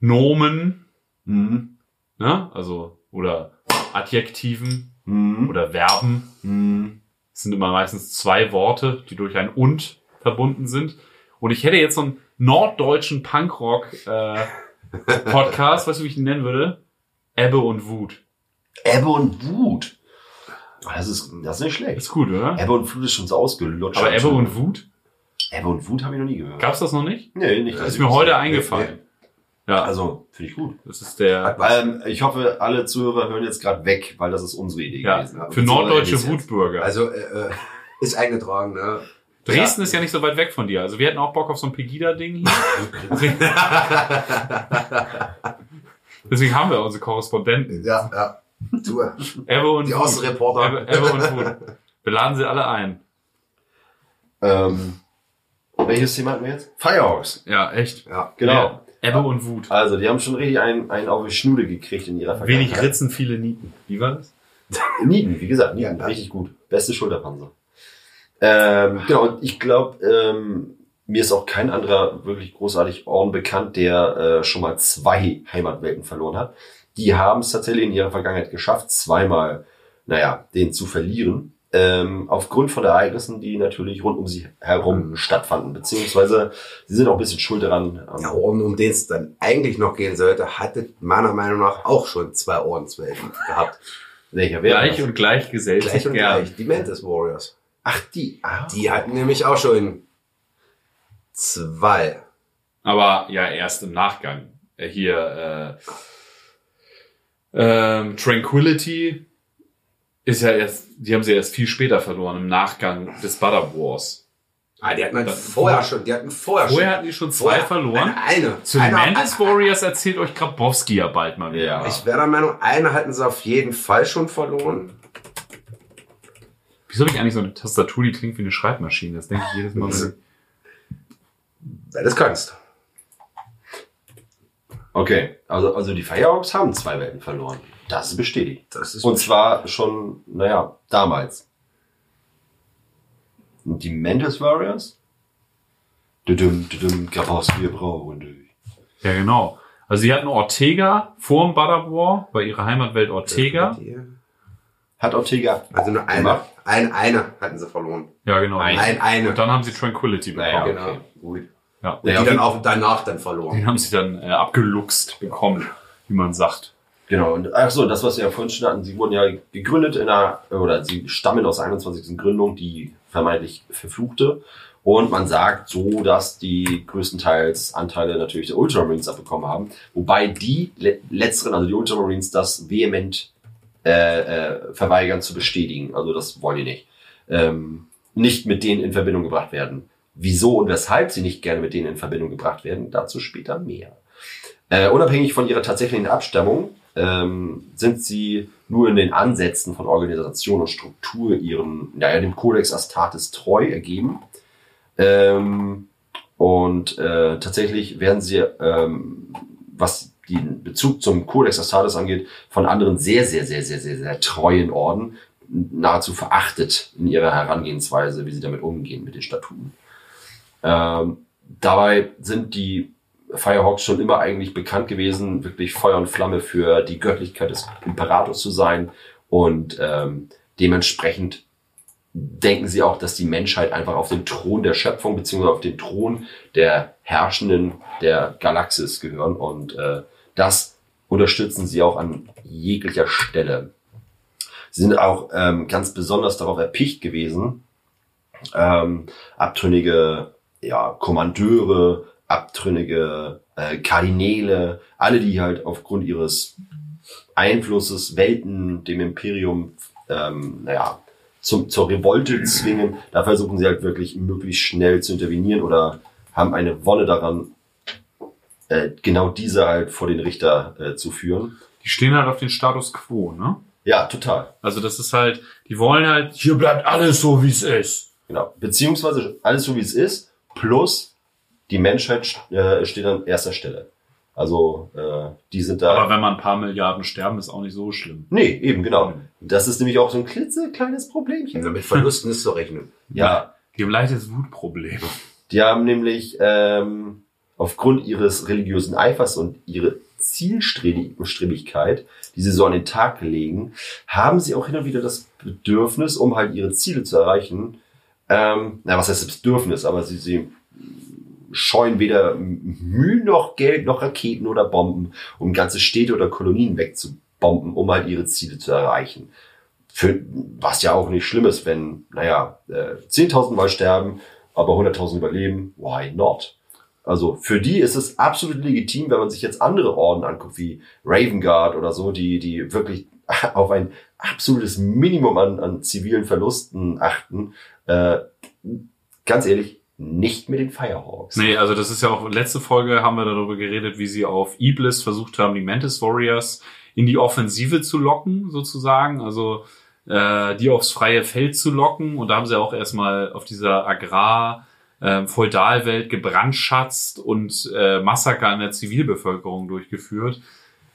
S4: Nomen,
S3: Mhm.
S4: ne? Also, oder Adjektiven
S3: Mhm.
S4: oder Verben.
S3: Mhm.
S4: Es sind immer meistens zwei Worte, die durch ein und verbunden sind. Und ich hätte jetzt so einen norddeutschen Punkrock äh, Podcast, weißt du, wie ich ihn nennen würde? Ebbe und Wut.
S3: Ebbe und Wut. Oh, Das ist, das ist nicht schlecht.
S4: Ist gut, oder?
S3: Ebbe und Flut ist schon so ausgelutscht.
S4: Aber Ebbe und Wut?
S3: Ebbe und Wut habe ich noch nie gehört.
S4: Gab's das noch nicht?
S3: Nee, nicht.
S4: Das ist mir heute eingefallen. Ja, also
S3: Also, finde ich gut.
S4: das ist der
S3: Ähm, ich hoffe, alle Zuhörer hören jetzt gerade weg, weil das ist unsere Idee
S4: ja,
S3: gewesen.
S4: für norddeutsche
S3: Wut.
S4: Wutbürger.
S5: Also, äh, äh, ist eingetragen, ne?
S4: Dresden ist ja nicht so weit weg von dir. Also wir hätten auch Bock auf so ein Pegida-Ding hier. Deswegen, haben wir unsere Korrespondenten.
S5: Ja, ja. Du,
S4: Ebbe und
S5: die. Außenreporter.
S4: Ebbe, Ebbe und Wut. Wir laden sie alle ein.
S3: Ähm, welches Thema hatten wir jetzt? Firehawks.
S4: Ja, echt.
S5: Ja.
S3: Genau.
S4: Ja. Ebbe und Wut.
S3: Also, die haben schon richtig einen, einen auf die Schnude gekriegt in ihrer
S4: Wenig
S3: Vergangenheit.
S4: Ritzen, viele Nieten. Wie war das?
S3: Nieten, wie gesagt, Nieten,
S5: ja.
S3: richtig gut. Beste Schulterpanzer. Ähm, genau, und ich glaube, ähm, mir ist auch kein anderer wirklich großartig Orden bekannt, der äh, schon mal zwei Heimatwelten verloren hat. Die haben es tatsächlich in ihrer Vergangenheit geschafft, zweimal, naja, den zu verlieren. Ähm, aufgrund von Ereignissen, die natürlich rund um sie herum stattfanden. Beziehungsweise sie sind auch ein bisschen schuld daran. ähm,
S5: Der Orden, um den es dann eigentlich noch gehen sollte, hatte meiner Meinung nach auch schon zwei Ordenswelten gehabt.
S3: welcher wäre
S4: Gleich
S3: das?
S4: und gleich gesellt
S5: Gleich und
S4: gern.
S5: gleich. Die Mantis Warriors.
S3: Ach, die. Ah.
S5: Die hatten nämlich auch schon zwei.
S4: Aber ja, erst im Nachgang. Äh, Hier, äh, ähm, Tranquility ist ja erst, die haben sie erst viel später verloren, im Nachgang des Butter Wars.
S5: Ah, die hatten halt
S4: Das-
S5: vorher schon, die hatten vorher,
S4: Vorher
S5: schon.
S4: hatten die schon zwei
S5: vorher-
S4: verloren.
S5: Eine.
S4: Zu den
S5: eine,
S4: Mantis Warriors erzählt euch Grabowski ja bald mal wieder.
S3: Ja.
S5: Ich wäre der Meinung, eine hatten sie auf jeden Fall schon verloren.
S4: Wieso habe ich eigentlich so eine Tastatur, die klingt wie eine Schreibmaschine? Das denke ich jedes Mal. wenn
S5: du es kannst.
S3: Okay, also, also die Firehawks haben zwei Welten verloren. Das ist bestätigt.
S5: Das ist
S3: Und zwar schon, naja, damals. Und die Mantis Warriors? Düdüm, düdüm, Grabowski, wir brauchen dich.
S4: Ja, genau. Also sie hatten Ortega vor dem Butter War, bei ihrer Heimatwelt Ortega.
S3: Hat Ortega.
S5: Also nur eine.
S3: Gemacht?
S5: Ein, eine hatten sie verloren.
S4: Ja, genau.
S3: Ein-
S5: Ein, eine.
S4: Und dann haben sie Tranquility
S3: Naja,
S4: bekommen.
S3: okay.
S5: Genau. Gut.
S4: Ja.
S5: Und
S3: Ja,
S5: die dann auch danach dann verloren.
S4: Den haben sie dann äh, abgeluchst bekommen, wie man sagt.
S3: Genau, und ach so, das, was wir ja vorhin schon hatten, sie wurden ja gegründet in einer, oder sie stammen aus der 21. Gründung, die vermeintlich verfluchte. Und man sagt so, dass die größtenteils Anteile natürlich der Ultramarines abbekommen haben. Wobei die le letzteren, also die Ultramarines, das vehement äh, äh, verweigern zu bestätigen. Also das wollen die nicht. Ähm, nicht mit denen in Verbindung gebracht werden. Wieso und weshalb sie nicht gerne mit denen in Verbindung gebracht werden, dazu später mehr. Äh, unabhängig von ihrer tatsächlichen Abstammung ähm, sind sie nur in den Ansätzen von Organisation und Struktur ihren, naja, dem Codex Astartes treu ergeben. Ähm, und äh, tatsächlich werden sie, ähm, was den Bezug zum Codex Astartes angeht, von anderen sehr, sehr, sehr, sehr, sehr, sehr treuen Orden nahezu verachtet in ihrer Herangehensweise, wie sie damit umgehen mit den Statuten. Ähm, dabei sind die Firehawks schon immer eigentlich bekannt gewesen, wirklich Feuer und Flamme für die Göttlichkeit des Imperators zu sein Und ähm, dementsprechend denken sie auch, dass die Menschheit einfach auf den Thron der Schöpfung beziehungsweise auf den Thron der Herrschenden der Galaxis gehören. Und äh, das unterstützen sie auch an jeglicher Stelle. Sie sind auch ähm, ganz besonders darauf erpicht gewesen, ähm, abtrünnige ja, Kommandeure, abtrünnige äh, Kardinäle, alle, die halt aufgrund ihres Einflusses Welten dem Imperium ähm, naja, zum, zur Revolte zwingen. Da versuchen sie halt wirklich möglichst schnell zu intervenieren oder haben eine Wolle daran, äh, genau diese halt vor den Richter äh, zu führen.
S4: Die stehen halt auf den Status quo, ne?
S3: Ja, total.
S4: Also das ist halt, die wollen halt, hier bleibt alles so, wie es ist.
S3: Genau. Beziehungsweise alles so wie es ist, plus die Menschheit äh, steht an erster Stelle. Also äh, die sind da.
S4: Aber wenn man ein paar Milliarden sterben, ist auch nicht so schlimm.
S3: nee, eben genau. Das ist nämlich auch so ein klitzekleines Problemchen.
S5: Also mit Verlusten ist zu rechnen.
S3: Ja,
S4: Die haben leichtes Wutproblem.
S3: die haben nämlich ähm, aufgrund ihres religiösen Eifers und ihre Zielstrebigkeit, die sie so an den Tag legen, haben sie auch hin und wieder das Bedürfnis, um halt ihre Ziele zu erreichen. Ähm, na, was heißt das Bedürfnis? Aber sie, sie scheuen weder Mühe noch Geld noch Raketen oder Bomben, um ganze Städte oder Kolonien wegzubomben, um halt ihre Ziele zu erreichen. Für, was ja auch nicht schlimm ist, wenn, naja, äh, 10.000 Mal sterben, aber 100.000 überleben, why not? Also für die ist es absolut legitim, wenn man sich jetzt andere Orden anguckt, wie Raven Guard oder so, die, die wirklich auf ein absolutes Minimum an, an zivilen Verlusten achten. Äh, ganz ehrlich, nicht mit den Firehawks.
S4: Nee, also das ist ja auch, letzte Folge haben wir darüber geredet, wie sie auf Iblis versucht haben, die Mantis Warriors in die Offensive zu locken, sozusagen. Also äh, die aufs freie Feld zu locken. Und da haben sie auch erstmal auf dieser Agrar- ähm, Feudalwelt gebrandschatzt und äh, Massaker an der Zivilbevölkerung durchgeführt.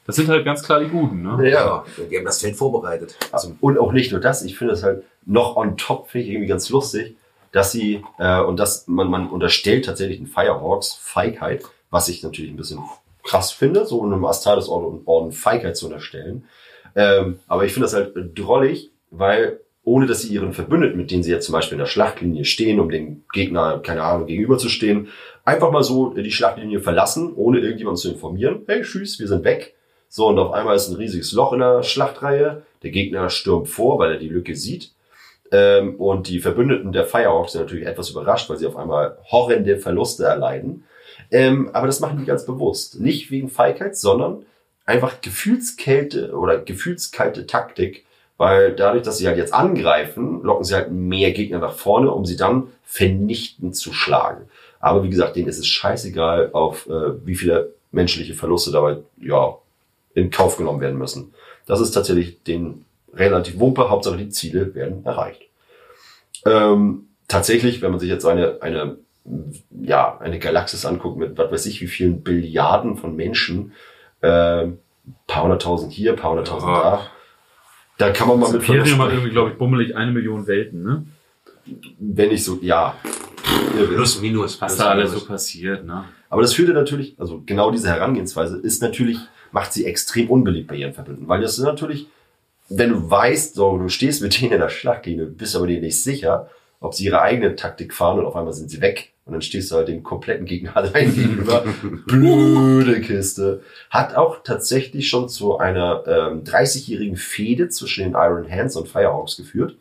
S4: Das sind halt ganz klar die Guten, ne?
S3: Ja.
S5: Die haben das Feld vorbereitet. Also,
S3: Und auch nicht nur das, ich finde es halt noch on top, finde ich irgendwie ganz lustig, dass sie, äh, und das, man, man unterstellt tatsächlich den Firehawks Feigheit, was ich natürlich ein bisschen krass finde, so einem Astralis Orden, Orden Feigheit zu unterstellen. Ähm, aber ich finde das halt drollig, weil ohne dass sie ihren Verbündeten, mit denen sie jetzt zum Beispiel in der Schlachtlinie stehen, um dem Gegner, keine Ahnung, gegenüberzustehen, einfach mal so die Schlachtlinie verlassen, ohne irgendjemanden zu informieren. Hey, tschüss, wir sind weg. So, und auf einmal ist ein riesiges Loch in der Schlachtreihe. Der Gegner stürmt vor, weil er die Lücke sieht. Ähm, und die Verbündeten der Firehawks sind natürlich etwas überrascht, weil sie auf einmal horrende Verluste erleiden. Ähm, aber das machen die ganz bewusst. Nicht wegen Feigheit, sondern einfach Gefühlskälte oder gefühlskalte Taktik, weil dadurch, dass sie halt jetzt angreifen, locken sie halt mehr Gegner nach vorne, um sie dann vernichtend zu schlagen. Aber wie gesagt, denen ist es scheißegal, auf äh, wie viele menschliche Verluste dabei ja in Kauf genommen werden müssen. Das ist tatsächlich den relativ wumpe, Hauptsache die Ziele werden erreicht. Ähm, tatsächlich, wenn man sich jetzt eine, eine, ja, eine Galaxis anguckt mit, was weiß ich, wie vielen Billiarden von Menschen, äh, paar hunderttausend hier, paar hunderttausend
S4: Ja.
S3: da, da kann man mal
S4: Das
S3: mit
S4: Imperium hat
S3: sprechen.
S4: irgendwie, glaube ich, bummelig eine Million Welten, ne?
S3: wenn nicht so, ja.
S5: plus, minus.
S4: Was da alles so passiert, ne?
S3: Aber das führte natürlich, also genau diese Herangehensweise ist natürlich, macht sie extrem unbeliebt bei ihren Verbündeten. Weil das ist natürlich, wenn du weißt, so, du stehst mit denen in der Schlachtlinie, bist aber dir nicht sicher, ob sie ihre eigene Taktik fahren und auf einmal sind sie weg. Und dann stehst du halt dem kompletten Gegner allein gegenüber. Blöde Kiste. Hat auch tatsächlich schon zu einer ähm, 30-jährigen Fehde zwischen den Iron Hands und Firehawks geführt.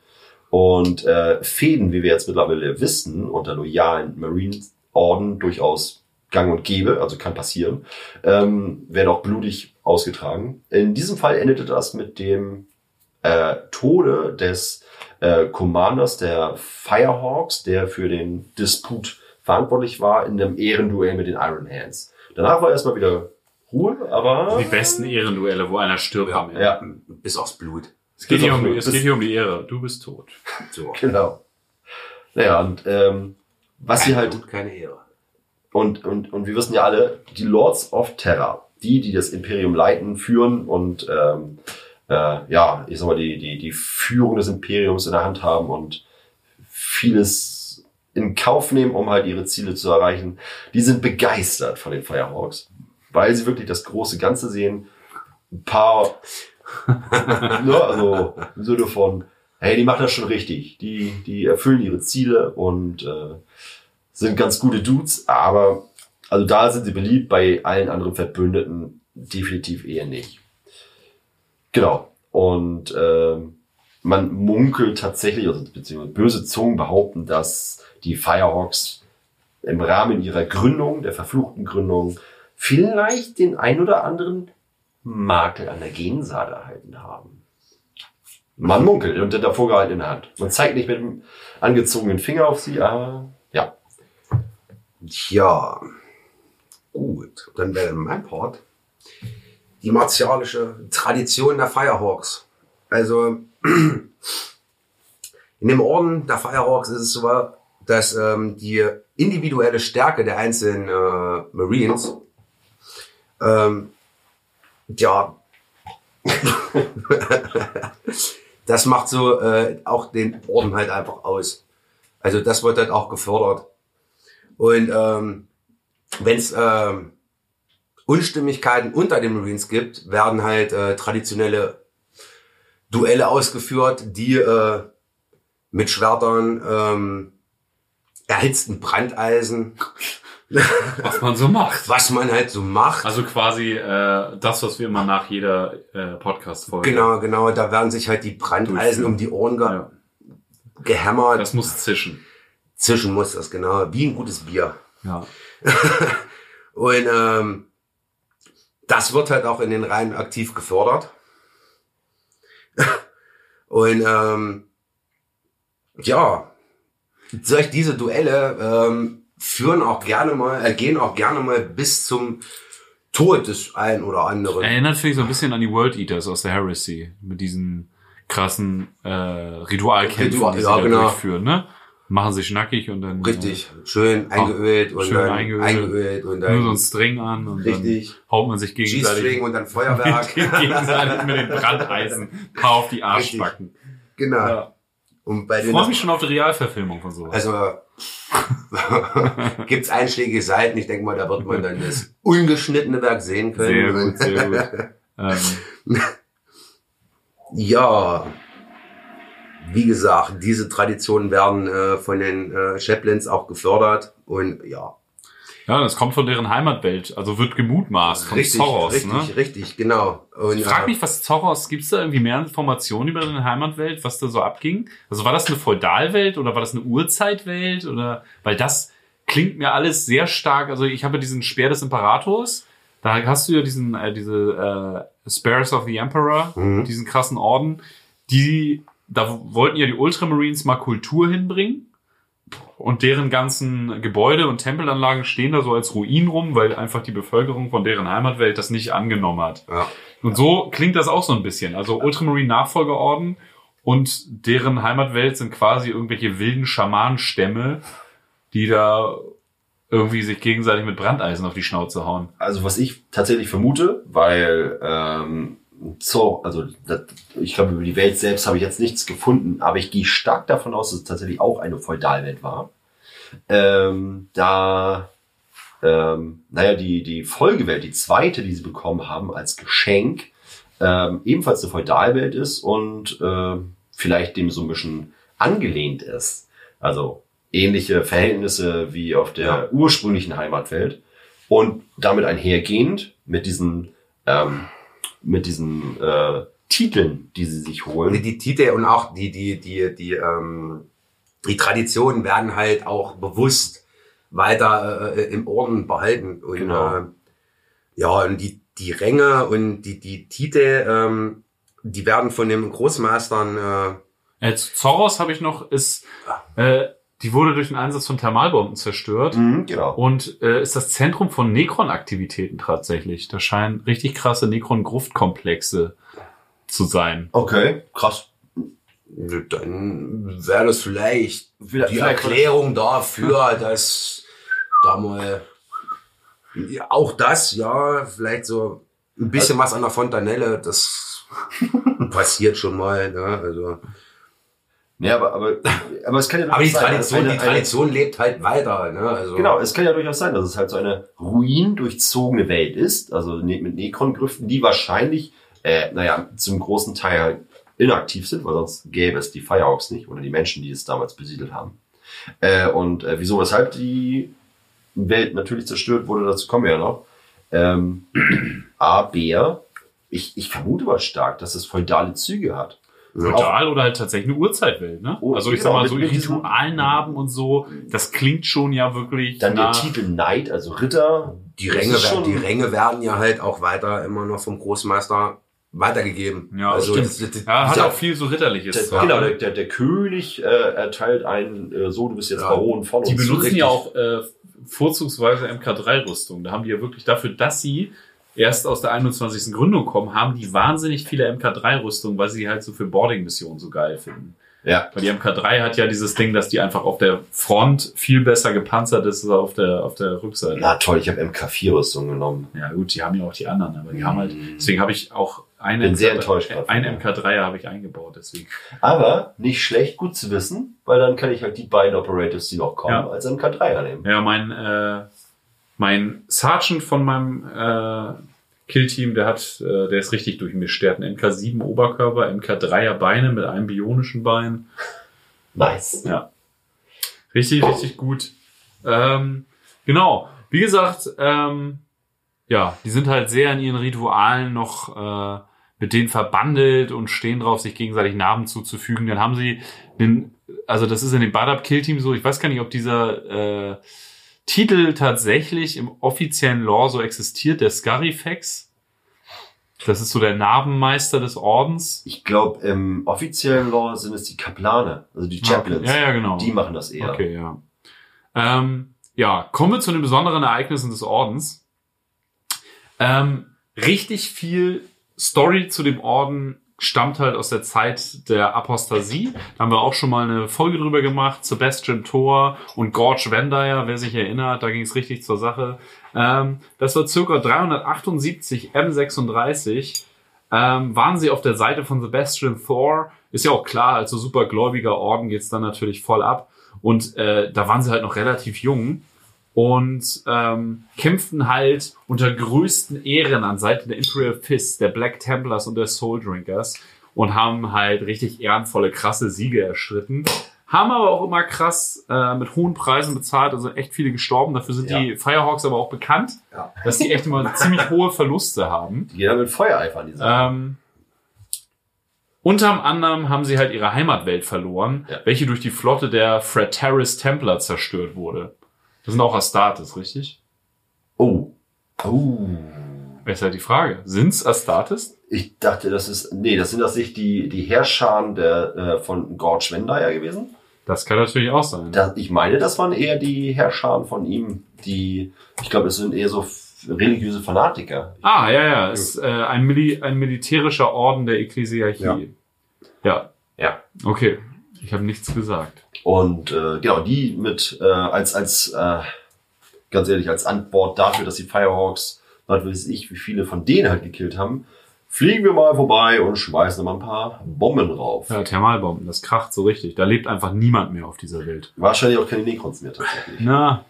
S3: Und äh, Fäden, wie wir jetzt mittlerweile wissen, unter loyalen Marine-Orden durchaus gang und gäbe, also kann passieren, ähm, werden auch blutig ausgetragen. In diesem Fall endete das mit dem äh, Tode des äh, Commanders der Firehawks, der für den Disput verantwortlich war in einem Ehrenduell mit den Iron Hands. Danach war erstmal wieder Ruhe, aber
S4: Die besten Ehrenduelle, wo einer stirbt
S5: Ja,
S4: am Ende.
S3: ja,
S5: Bis aufs Blut.
S4: Es geht, hier um,
S3: auf-
S4: es geht hier um die Ehre. Du bist tot.
S5: So.
S3: genau. Naja, und ähm, was sie halt
S5: Blut, keine Ehre.
S3: Und, und, und wir wissen ja alle, die Lords of Terror, die, die das Imperium leiten, führen und ähm, äh, ja, ich sag mal, die, die, die Führung des Imperiums in der Hand haben und vieles in Kauf nehmen, um halt ihre Ziele zu erreichen, die sind begeistert von den Firehawks, weil sie wirklich das große Ganze sehen. Ein paar ne, also im Sinne von, hey, die machen das schon richtig. Die, die erfüllen ihre Ziele und äh, sind ganz gute Dudes, aber also da sind sie beliebt, bei allen anderen Verbündeten definitiv eher nicht. Genau. Und ähm, man munkelt tatsächlich, also beziehungsweise böse Zungen behaupten, dass die Firehawks im Rahmen ihrer Gründung, der verfluchten Gründung, vielleicht den ein oder anderen Makel an der Gensaat erhalten haben. Man munkelt und der vorgehalten in der Hand. Man zeigt nicht mit dem angezogenen Finger auf sie, aber ja.
S5: Ja, gut. Dann wäre mein Part die martialische Tradition der Firehawks. Also in dem Orden der Firehawks ist es so, dass ähm, die individuelle Stärke der einzelnen äh, Marines ähm, ja das macht so äh, auch den Orden halt einfach aus. Also das wird halt auch gefördert. Und ähm, wenn es ähm, Unstimmigkeiten unter den Marines gibt, werden halt äh, traditionelle Duelle ausgeführt, die äh, mit Schwertern, ähm, erhitzten Brandeisen,
S4: Was man so macht.
S5: was man halt so macht.
S4: Also quasi äh, das, was wir immer nach jeder äh, Podcast-Folge.
S5: genau, genau, da werden sich halt die Brandeisen um die Ohren ge
S4: Ja,
S5: gehämmert.
S4: das muss zischen.
S5: Zischen muss das, genau, wie ein gutes Bier.
S4: Ja.
S5: Und ähm, das wird halt auch in den Reihen aktiv gefördert. Und ähm, ja, solch diese Duelle ähm, führen auch gerne mal, äh, gehen auch gerne mal bis zum Tod des einen oder anderen.
S4: Erinnert finde ich so ein bisschen an die World Eaters aus der Heresy. Mit diesen krassen äh, Ritualkämpfen,
S5: Ritual-
S4: die sie
S5: ja, genau.
S4: durchführen, ne? Machen sich nackig und dann
S5: Richtig, schön eingeölt und
S4: schön
S5: dann
S4: eingeölt.
S5: eingeölt, und
S4: äh, nur so
S5: dann
S4: ein String an und
S5: Richtig.
S4: dann haut man sich
S5: G-String
S4: gegenseitig,
S5: und dann Feuerwerk.
S4: gegenseitig mit den Brandeisen paar auf die Arschbacken.
S5: genau.
S4: Ja.
S5: Und bei
S4: Ich
S5: den
S4: freue mich schon auf die Realverfilmung von sowas.
S5: Also gibt's einschlägige Seiten. Ich denke mal, da wird man dann das ungeschnittene Werk sehen
S4: sehr
S5: können.
S4: gut, sehr gut. Ähm,
S5: Ja, wie gesagt, diese Traditionen werden äh, von den äh, Chaplains auch gefördert und ja,
S4: ja, das kommt von deren Heimatwelt. Also wird gemutmaßt von
S5: richtig,
S4: Zoros,
S5: richtig,
S4: ne?
S5: richtig, genau. Und,
S4: Ich frage
S5: äh,
S4: mich, was Zoros, gibt es da irgendwie mehr Informationen über deine Heimatwelt, was da so abging? Also war das eine Feudalwelt oder war das eine Urzeitwelt oder, weil das klingt mir alles sehr stark, also ich habe diesen Speer des Imperators, da hast du ja diesen, äh, diese äh, Spears of the Emperor,
S5: Mhm.
S4: diesen krassen Orden, die, da wollten ja die Ultramarines mal Kultur hinbringen und deren ganzen Gebäude und Tempelanlagen stehen da so als Ruinen rum, weil einfach die Bevölkerung von deren Heimatwelt das nicht angenommen hat.
S5: ja.
S4: Und so klingt das auch so ein bisschen. Also Ultramarine Nachfolgeorden und deren Heimatwelt sind quasi irgendwelche wilden Schamanenstämme, die da irgendwie sich gegenseitig mit Brandeisen auf die Schnauze hauen.
S3: Also was ich tatsächlich vermute, weil ähm, so, also das, ich glaube über die Welt selbst habe ich jetzt nichts gefunden, aber ich gehe stark davon aus, dass es tatsächlich auch eine Feudalwelt war. Ähm, da, ähm, naja, die die Folgewelt, die zweite, die sie bekommen haben als Geschenk, ähm, ebenfalls eine Feudalwelt ist und äh, vielleicht dem so ein bisschen angelehnt ist. Also ähnliche Verhältnisse wie auf der
S5: Ja.
S3: ursprünglichen Heimatwelt und damit einhergehend mit diesen ähm, mit diesen äh, Titeln, die sie sich holen.
S5: Die, die Titel und auch die, die, die, die, ähm, die Traditionen werden halt auch bewusst weiter äh, im Orden behalten. Und,
S3: Genau.
S5: äh, ja, und die, die Ränge und die, die Titel, ähm, die werden von den Großmeistern, äh,
S4: zu Zoros habe ich noch, ist, äh, die wurde durch den Einsatz von Thermalbomben zerstört.
S3: Mhm, genau.
S4: Und äh, ist das Zentrum von Necron-Aktivitäten tatsächlich. Da scheinen richtig krasse Necron-Gruftkomplexe zu sein.
S3: Okay, krass.
S5: dann wäre das vielleicht
S3: Vielleicht-
S5: die Erklärung dafür, dass da mal ja, auch das, ja, vielleicht so ein bisschen was an der Fontanelle, das passiert schon mal, ne? Also.
S3: Ja, aber, aber, aber es kann ja
S5: Aber die
S3: durchaus sein, dass
S5: Tradition,
S3: eine-
S5: die Tradition lebt halt weiter, ne? Also.
S3: Genau, es kann ja durchaus sein, dass es halt so eine ruindurchzogene Welt ist, also ne- mit Necron-Grüften, die wahrscheinlich äh, naja, zum großen Teil halt inaktiv sind, weil sonst gäbe es die Firehawks nicht oder die Menschen, die es damals besiedelt haben. Äh, und äh, wieso, weshalb die Welt natürlich zerstört wurde, dazu kommen wir ja noch. Ähm, aber ich, ich vermute mal stark, dass es feudale Züge hat.
S4: Feudal oder halt tatsächlich eine Urzeitwelt, ne?
S3: Oh,
S4: also ich
S3: genau,
S4: sag mal, so Ritualnarben und so, das klingt schon ja wirklich
S3: Dann der Titel Knight, also Ritter.
S5: Die
S3: Das
S5: Ränge, werden, die Ränge werden ja halt auch weiter immer noch vom Großmeister weitergegeben.
S4: Ja,
S5: also
S4: stimmt.
S5: das, das,
S4: Ja, hat
S5: dieser-
S4: auch viel so Ritterliches.
S3: Der, genau, der, der, der König äh, erteilt einen, äh, so, du bist jetzt
S5: Ja,
S3: Baron von
S4: Die
S3: uns.
S4: benutzen
S5: richtig.
S4: ja auch äh, vorzugsweise MK3-Rüstung. Da haben die ja wirklich dafür, dass sie erst aus der 21. Gründung kommen, haben die wahnsinnig viele MK3-Rüstungen, weil sie die halt so für Boarding-Missionen so geil finden.
S3: Ja,
S4: Weil die MK3 hat ja dieses Ding, dass die einfach auf der Front viel besser gepanzert ist als auf der, auf der Rückseite.
S3: na toll, ich habe MK4-Rüstung genommen.
S4: Ja gut, die haben ja auch die anderen, aber die haben halt, deswegen habe ich auch eine
S3: Bin sehr enttäuscht
S4: ein
S3: dir.
S4: MK3er habe ich eingebaut, deswegen.
S3: Aber nicht schlecht, gut zu wissen, weil dann kann ich halt die beiden Operators, die noch kommen,
S4: Ja.
S3: als MK3er nehmen.
S4: Ja, mein, äh, mein Sergeant von meinem äh, Killteam, der hat, äh, der ist richtig durchmischt. Der hat einen MK7 Oberkörper, MK3er Beine mit einem bionischen Bein.
S3: Nice.
S4: Ja. Richtig, richtig gut. Ähm, genau. Wie gesagt, ähm, ja, die sind halt sehr in ihren Ritualen noch äh, mit denen verbandelt und stehen drauf, sich gegenseitig Narben zuzufügen. Dann haben sie den, also das ist in dem Bad Up Kill Team so, ich weiß gar nicht, ob dieser äh, Titel tatsächlich im offiziellen Lore so existiert, der Scarifax. Das ist so der Narbenmeister des Ordens.
S3: Ich glaube, im offiziellen Lore sind es die Kaplane, also die Chaplains.
S4: Ja, ja, genau.
S3: Die machen das eher.
S4: Okay, ja. Ähm, ja, kommen wir zu den besonderen Ereignissen des Ordens. Ähm, richtig viel Story zu dem Orden stammt halt aus der Zeit der Apostasie. Da haben wir auch schon mal eine Folge drüber gemacht. Sebastian Thor und Gorge Vendayer, wer sich erinnert, da ging es richtig zur Sache. Ähm, das war circa 378 M36. Ähm, waren sie auf der Seite von Sebastian Thor. Ist ja auch klar, als so supergläubiger Orden geht's dann natürlich voll ab. Und äh, da waren sie halt noch relativ jung und ähm, kämpften halt unter größten Ehren an Seiten der Imperial Fist, der Black Templars und der Soul Drinkers und haben halt richtig ehrenvolle, krasse Siege erstritten. Haben aber auch immer krass äh, mit hohen Preisen bezahlt, also echt viele gestorben. Dafür sind
S3: Ja.
S4: die Firehawks aber auch bekannt,
S5: Ja.
S4: dass die echt immer ziemlich hohe Verluste haben.
S3: Die gehen dann mit Feuereifer die Sache.
S4: Ähm, unterm anderem haben sie halt ihre Heimatwelt verloren,
S3: Ja.
S4: welche durch die Flotte der Frateris Templar zerstört wurde. Das sind auch Astartes, richtig?
S3: Oh. Oh.
S4: Ist halt die Frage. Sind's Astartes?
S3: Ich dachte, das ist, nee, das sind das nicht die, die Herrscher der, äh, von Gorge Vendayer gewesen.
S4: Das kann natürlich auch sein.
S3: Da, ich meine, das waren eher die Herrscher von ihm, die, ich glaube, das sind eher so religiöse Fanatiker.
S4: ah, ja, ja. Ist äh, ein, Mili ein militärischer Orden der Ekklesiarchie.
S5: Ja.
S4: ja.
S3: Ja.
S4: Okay. Ich habe nichts gesagt.
S3: Und äh, genau, die mit äh, als, als äh, ganz ehrlich, als Antwort dafür, dass die Firehawks, was weiß ich, wie viele von denen halt gekillt haben, fliegen wir mal vorbei und schmeißen mal ein paar Bomben rauf.
S4: Ja, Thermalbomben, das kracht so richtig. Da lebt einfach niemand mehr auf dieser Welt.
S3: Wahrscheinlich auch keine Necrons mehr tatsächlich.
S4: Na,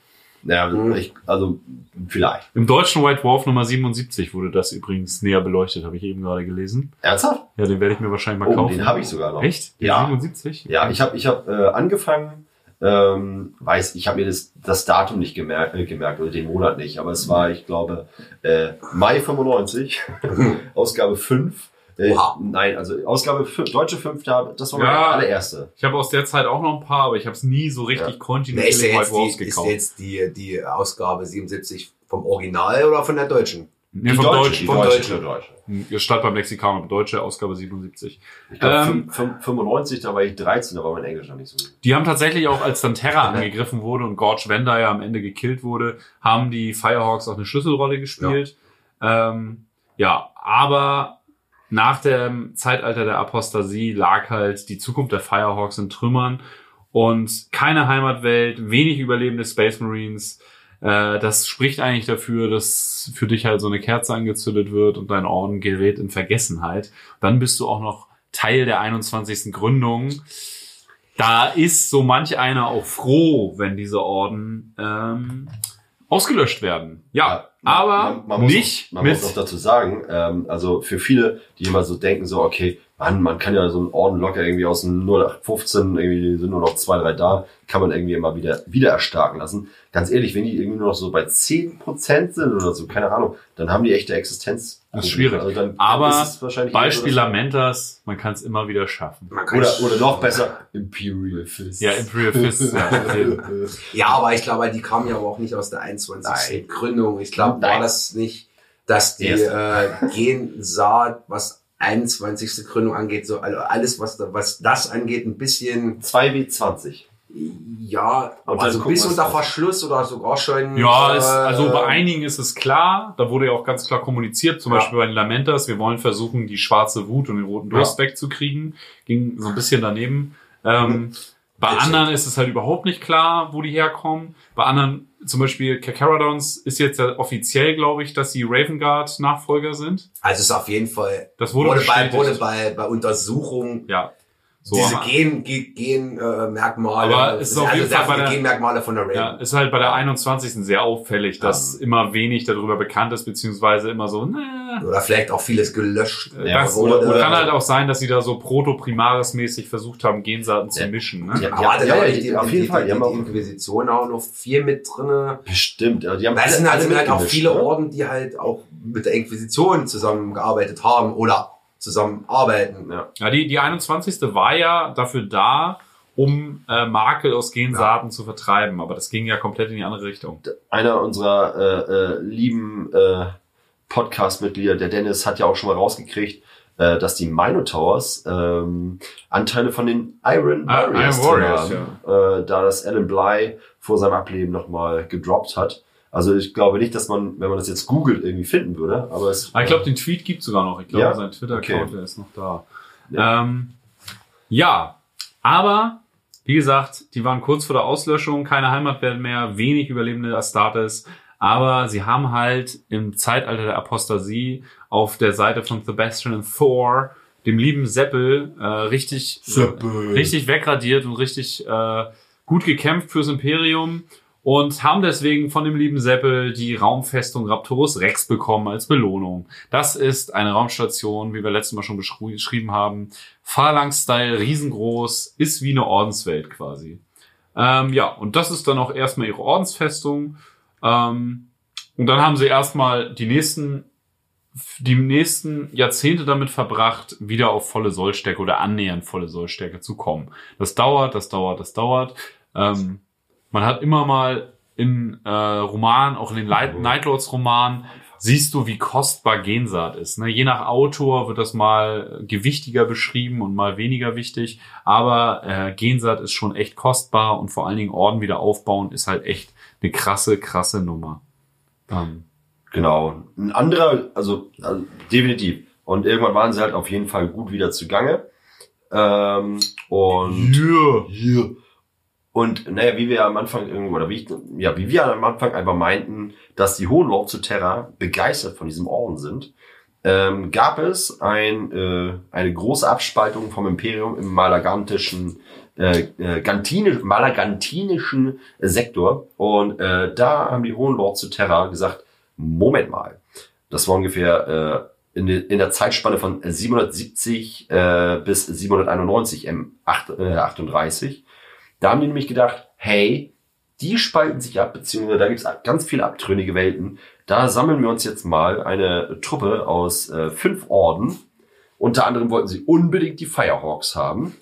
S3: Ja,
S5: Mhm.
S3: ich, also vielleicht.
S4: im deutschen White Dwarf Nummer 77 wurde das übrigens näher beleuchtet, habe ich eben gerade gelesen.
S3: Ernsthaft?
S4: Ja, den werde ich mir wahrscheinlich mal
S3: Oh,
S4: kaufen.
S3: den habe ich sogar noch.
S4: Echt? Den
S3: Ja.
S4: 77?
S3: Ja, ich habe ich hab, äh, angefangen, ähm, weiß, ich habe mir das, das Datum nicht gemerkt, äh, gemerkt oder den Monat nicht, aber es war, ich glaube, äh, Mai 95, Ausgabe 5. Äh,
S5: Wow.
S3: Nein, also Ausgabe 5, deutsche 5, da- das war
S4: Ja.
S3: meine allererste.
S4: Ich habe aus der Zeit auch noch ein paar, aber ich habe es nie so richtig
S3: Ja.
S4: Kontinuierlich
S5: ist, der
S4: White
S5: jetzt die, ist jetzt die, die Ausgabe 77 vom Original oder von der deutschen?
S4: Nee, vom
S3: deutsche,
S4: Deutschen. Vom
S3: deutsche,
S4: Deutschen.
S3: deutsche.
S4: Stand beim Lexikon, aber deutsche Ausgabe 77.
S3: Ich glaube,
S4: Ähm,
S3: 95, da war ich 13, da war mein Englisch noch nicht so gut.
S4: Die haben tatsächlich auch, als dann Terra angegriffen wurde und Gorge Vendayer am Ende gekillt wurde, haben die Firehawks auch eine Schlüsselrolle gespielt. Ja, ähm, ja aber nach dem Zeitalter der Apostasie lag halt die Zukunft der Firehawks in Trümmern und keine Heimatwelt, wenig überlebende Space Marines. Äh, das spricht eigentlich dafür, dass für dich halt so eine Kerze angezündet wird und dein Orden gerät in Vergessenheit. Dann bist du auch noch Teil der 21. Gründung. Da ist so manch einer auch froh, wenn dieser Orden ähm, ausgelöscht werden. Ja, aber
S3: man- man muss
S4: nicht
S3: auch, man muss auch dazu sagen, ähm, also für viele, die immer so denken, so, okay, Mann, man kann ja so einen Orden locker irgendwie aus dem 0815, irgendwie sind nur noch zwei, drei da, kann man irgendwie immer wieder, wieder erstarken lassen. Ganz ehrlich, wenn die irgendwie nur noch so bei 10% sind oder so, keine Ahnung, dann haben die echte Existenz.
S4: Das ist schwierig.
S3: Also dann,
S4: aber
S3: dann
S4: Beispiel Lamentas, man kann es immer wieder schaffen.
S3: Oder, oder noch besser, Imperial Fist.
S4: Ja, Imperial Fist. ja.
S5: Ja, aber ich glaube, die kamen ja aber auch nicht aus der 21. Gründung. Ich glaube, war
S3: Nein.
S5: das nicht, dass die
S3: Erste.
S5: äh, Gensaat, was 21. Gründung angeht, so also alles, was, da, was das angeht, ein bisschen,
S3: 2W20.
S5: Ja,
S3: Und
S5: also bis unter Verschluss oder sogar schon.
S4: Ja,
S5: äh,
S4: es, also bei einigen ist es klar, da wurde ja auch ganz klar kommuniziert, zum
S5: Ja.
S4: Beispiel bei den Lamentas, wir wollen versuchen, die schwarze Wut und den roten Durst wegzukriegen. Ging so ein bisschen daneben. Ähm, bei anderen ist es halt überhaupt nicht klar, wo die herkommen. Bei anderen, zum Beispiel Kakaradons, ist jetzt ja offiziell, glaube ich, dass sie Raven Guard Nachfolger sind.
S5: Also es ist auf jeden Fall,
S4: Das wurde,
S5: wurde, bei, wurde bei, bei Untersuchung
S4: ja. So,
S5: diese Gen, Gen, Gen äh, Merkmale,
S4: Aber es ist auf
S5: also
S4: jeden Fall bei der-
S5: Genmerkmale von der Raven.
S4: Ja, ist halt bei der 21. sehr auffällig, dass immer wenig darüber bekannt ist, beziehungsweise immer so, ne,
S5: Oder vielleicht auch vieles gelöscht.
S3: Ja,
S4: das
S3: oder-
S5: wurde.
S3: oder-
S4: kann halt auch sein, dass sie da so proto-primaris-mäßig versucht haben, Gensaaten zu
S3: Ja.
S4: mischen. Ne?
S3: Ja,
S5: Aber
S3: ja, ja,
S5: nicht die,
S3: auf
S5: die,
S3: jeden
S5: die,
S3: Fall. Die
S5: die,
S3: haben
S5: die
S3: auch
S5: Inquisition auch noch viel mit drinne.
S3: bestimmt. ja, Die haben
S5: Weil es sind halt, sind halt auch viele
S3: ne?
S5: Orden, die halt auch mit der Inquisition zusammengearbeitet haben oder zusammenarbeiten.
S3: Ja.
S4: Ja, die, die 21. war ja dafür da, um äh, Makel aus Gensaaten zu vertreiben, aber das ging ja komplett in die andere Richtung.
S3: einer unserer äh, äh, lieben äh, Podcast-Mitglieder, der Dennis, hat ja auch schon mal rausgekriegt, äh, dass die Minotowers ähm, Anteile von den Iron
S4: Ah,
S3: Warriors,
S4: Iron Warriors,
S3: haben, äh, da das Alan Bly vor seinem Ableben nochmal gedroppt hat. Also ich glaube nicht, dass man, wenn man das jetzt googelt, irgendwie finden würde, aber es
S4: Aber ich glaube, den Tweet gibt's sogar noch. Ich glaube,
S3: Ja?
S4: sein Twitter-Account,
S3: Okay.
S4: ist noch da.
S3: Ja.
S4: Ähm, ja, aber wie gesagt, die waren kurz vor der Auslöschung, keine Heimatwelt mehr, wenig überlebende Astartes. Aber sie haben halt im Zeitalter der Apostasie auf der Seite von Sebastian und Thor, dem lieben Seppel, äh, richtig, richtig wegradiert und richtig äh, gut gekämpft fürs Imperium und haben deswegen von dem lieben Seppel die Raumfestung Raptorus Rex bekommen als Belohnung. Das ist eine Raumstation, wie wir letztes Mal schon beschrieben haben. Phalanx-Style, riesengroß, ist wie eine Ordenswelt quasi. Ähm, ja, und das ist dann auch erstmal ihre Ordensfestung. Ähm, und dann haben sie erstmal die nächsten die nächsten Jahrzehnte damit verbracht, wieder auf volle Sollstärke oder annähernd volle Sollstärke zu kommen. Das dauert, das dauert, das dauert. Ähm, man hat immer mal in äh, Romanen, auch in den Light Nightlords Romanen, siehst du, wie kostbar Gensaat ist. Ne? Je nach Autor wird das mal gewichtiger beschrieben und mal weniger wichtig. Aber äh, Gensaat ist schon echt kostbar und vor allen Dingen Orden wieder aufbauen ist halt echt eine krasse, krasse Nummer. Ähm,
S3: Genau. Ein anderer, also, also definitiv. Und irgendwann waren sie halt auf jeden Fall gut wieder zugange. Ähm, und
S4: yeah.
S3: Und naja, wie wir am Anfang irgendwo, oder wie ich, ja, wie wir am Anfang einfach meinten, dass die Hohen Lord zu Terra begeistert von diesem Orden sind, ähm, gab es ein, äh, eine große Abspaltung vom Imperium im malagantischen, äh, äh, Gantine, malagantinischen Sektor. Und äh, da haben die Hohen Lord zu Terra gesagt, Moment mal, das war ungefähr äh, in, de, in der Zeitspanne von 770 äh, bis 791 M8, äh, 38. Da haben die nämlich gedacht, hey, die spalten sich ab, beziehungsweise da gibt es ganz viele abtrünnige Welten. Da sammeln wir uns jetzt mal eine Truppe aus äh, fünf Orden. Unter anderem wollten sie unbedingt die Firehawks haben.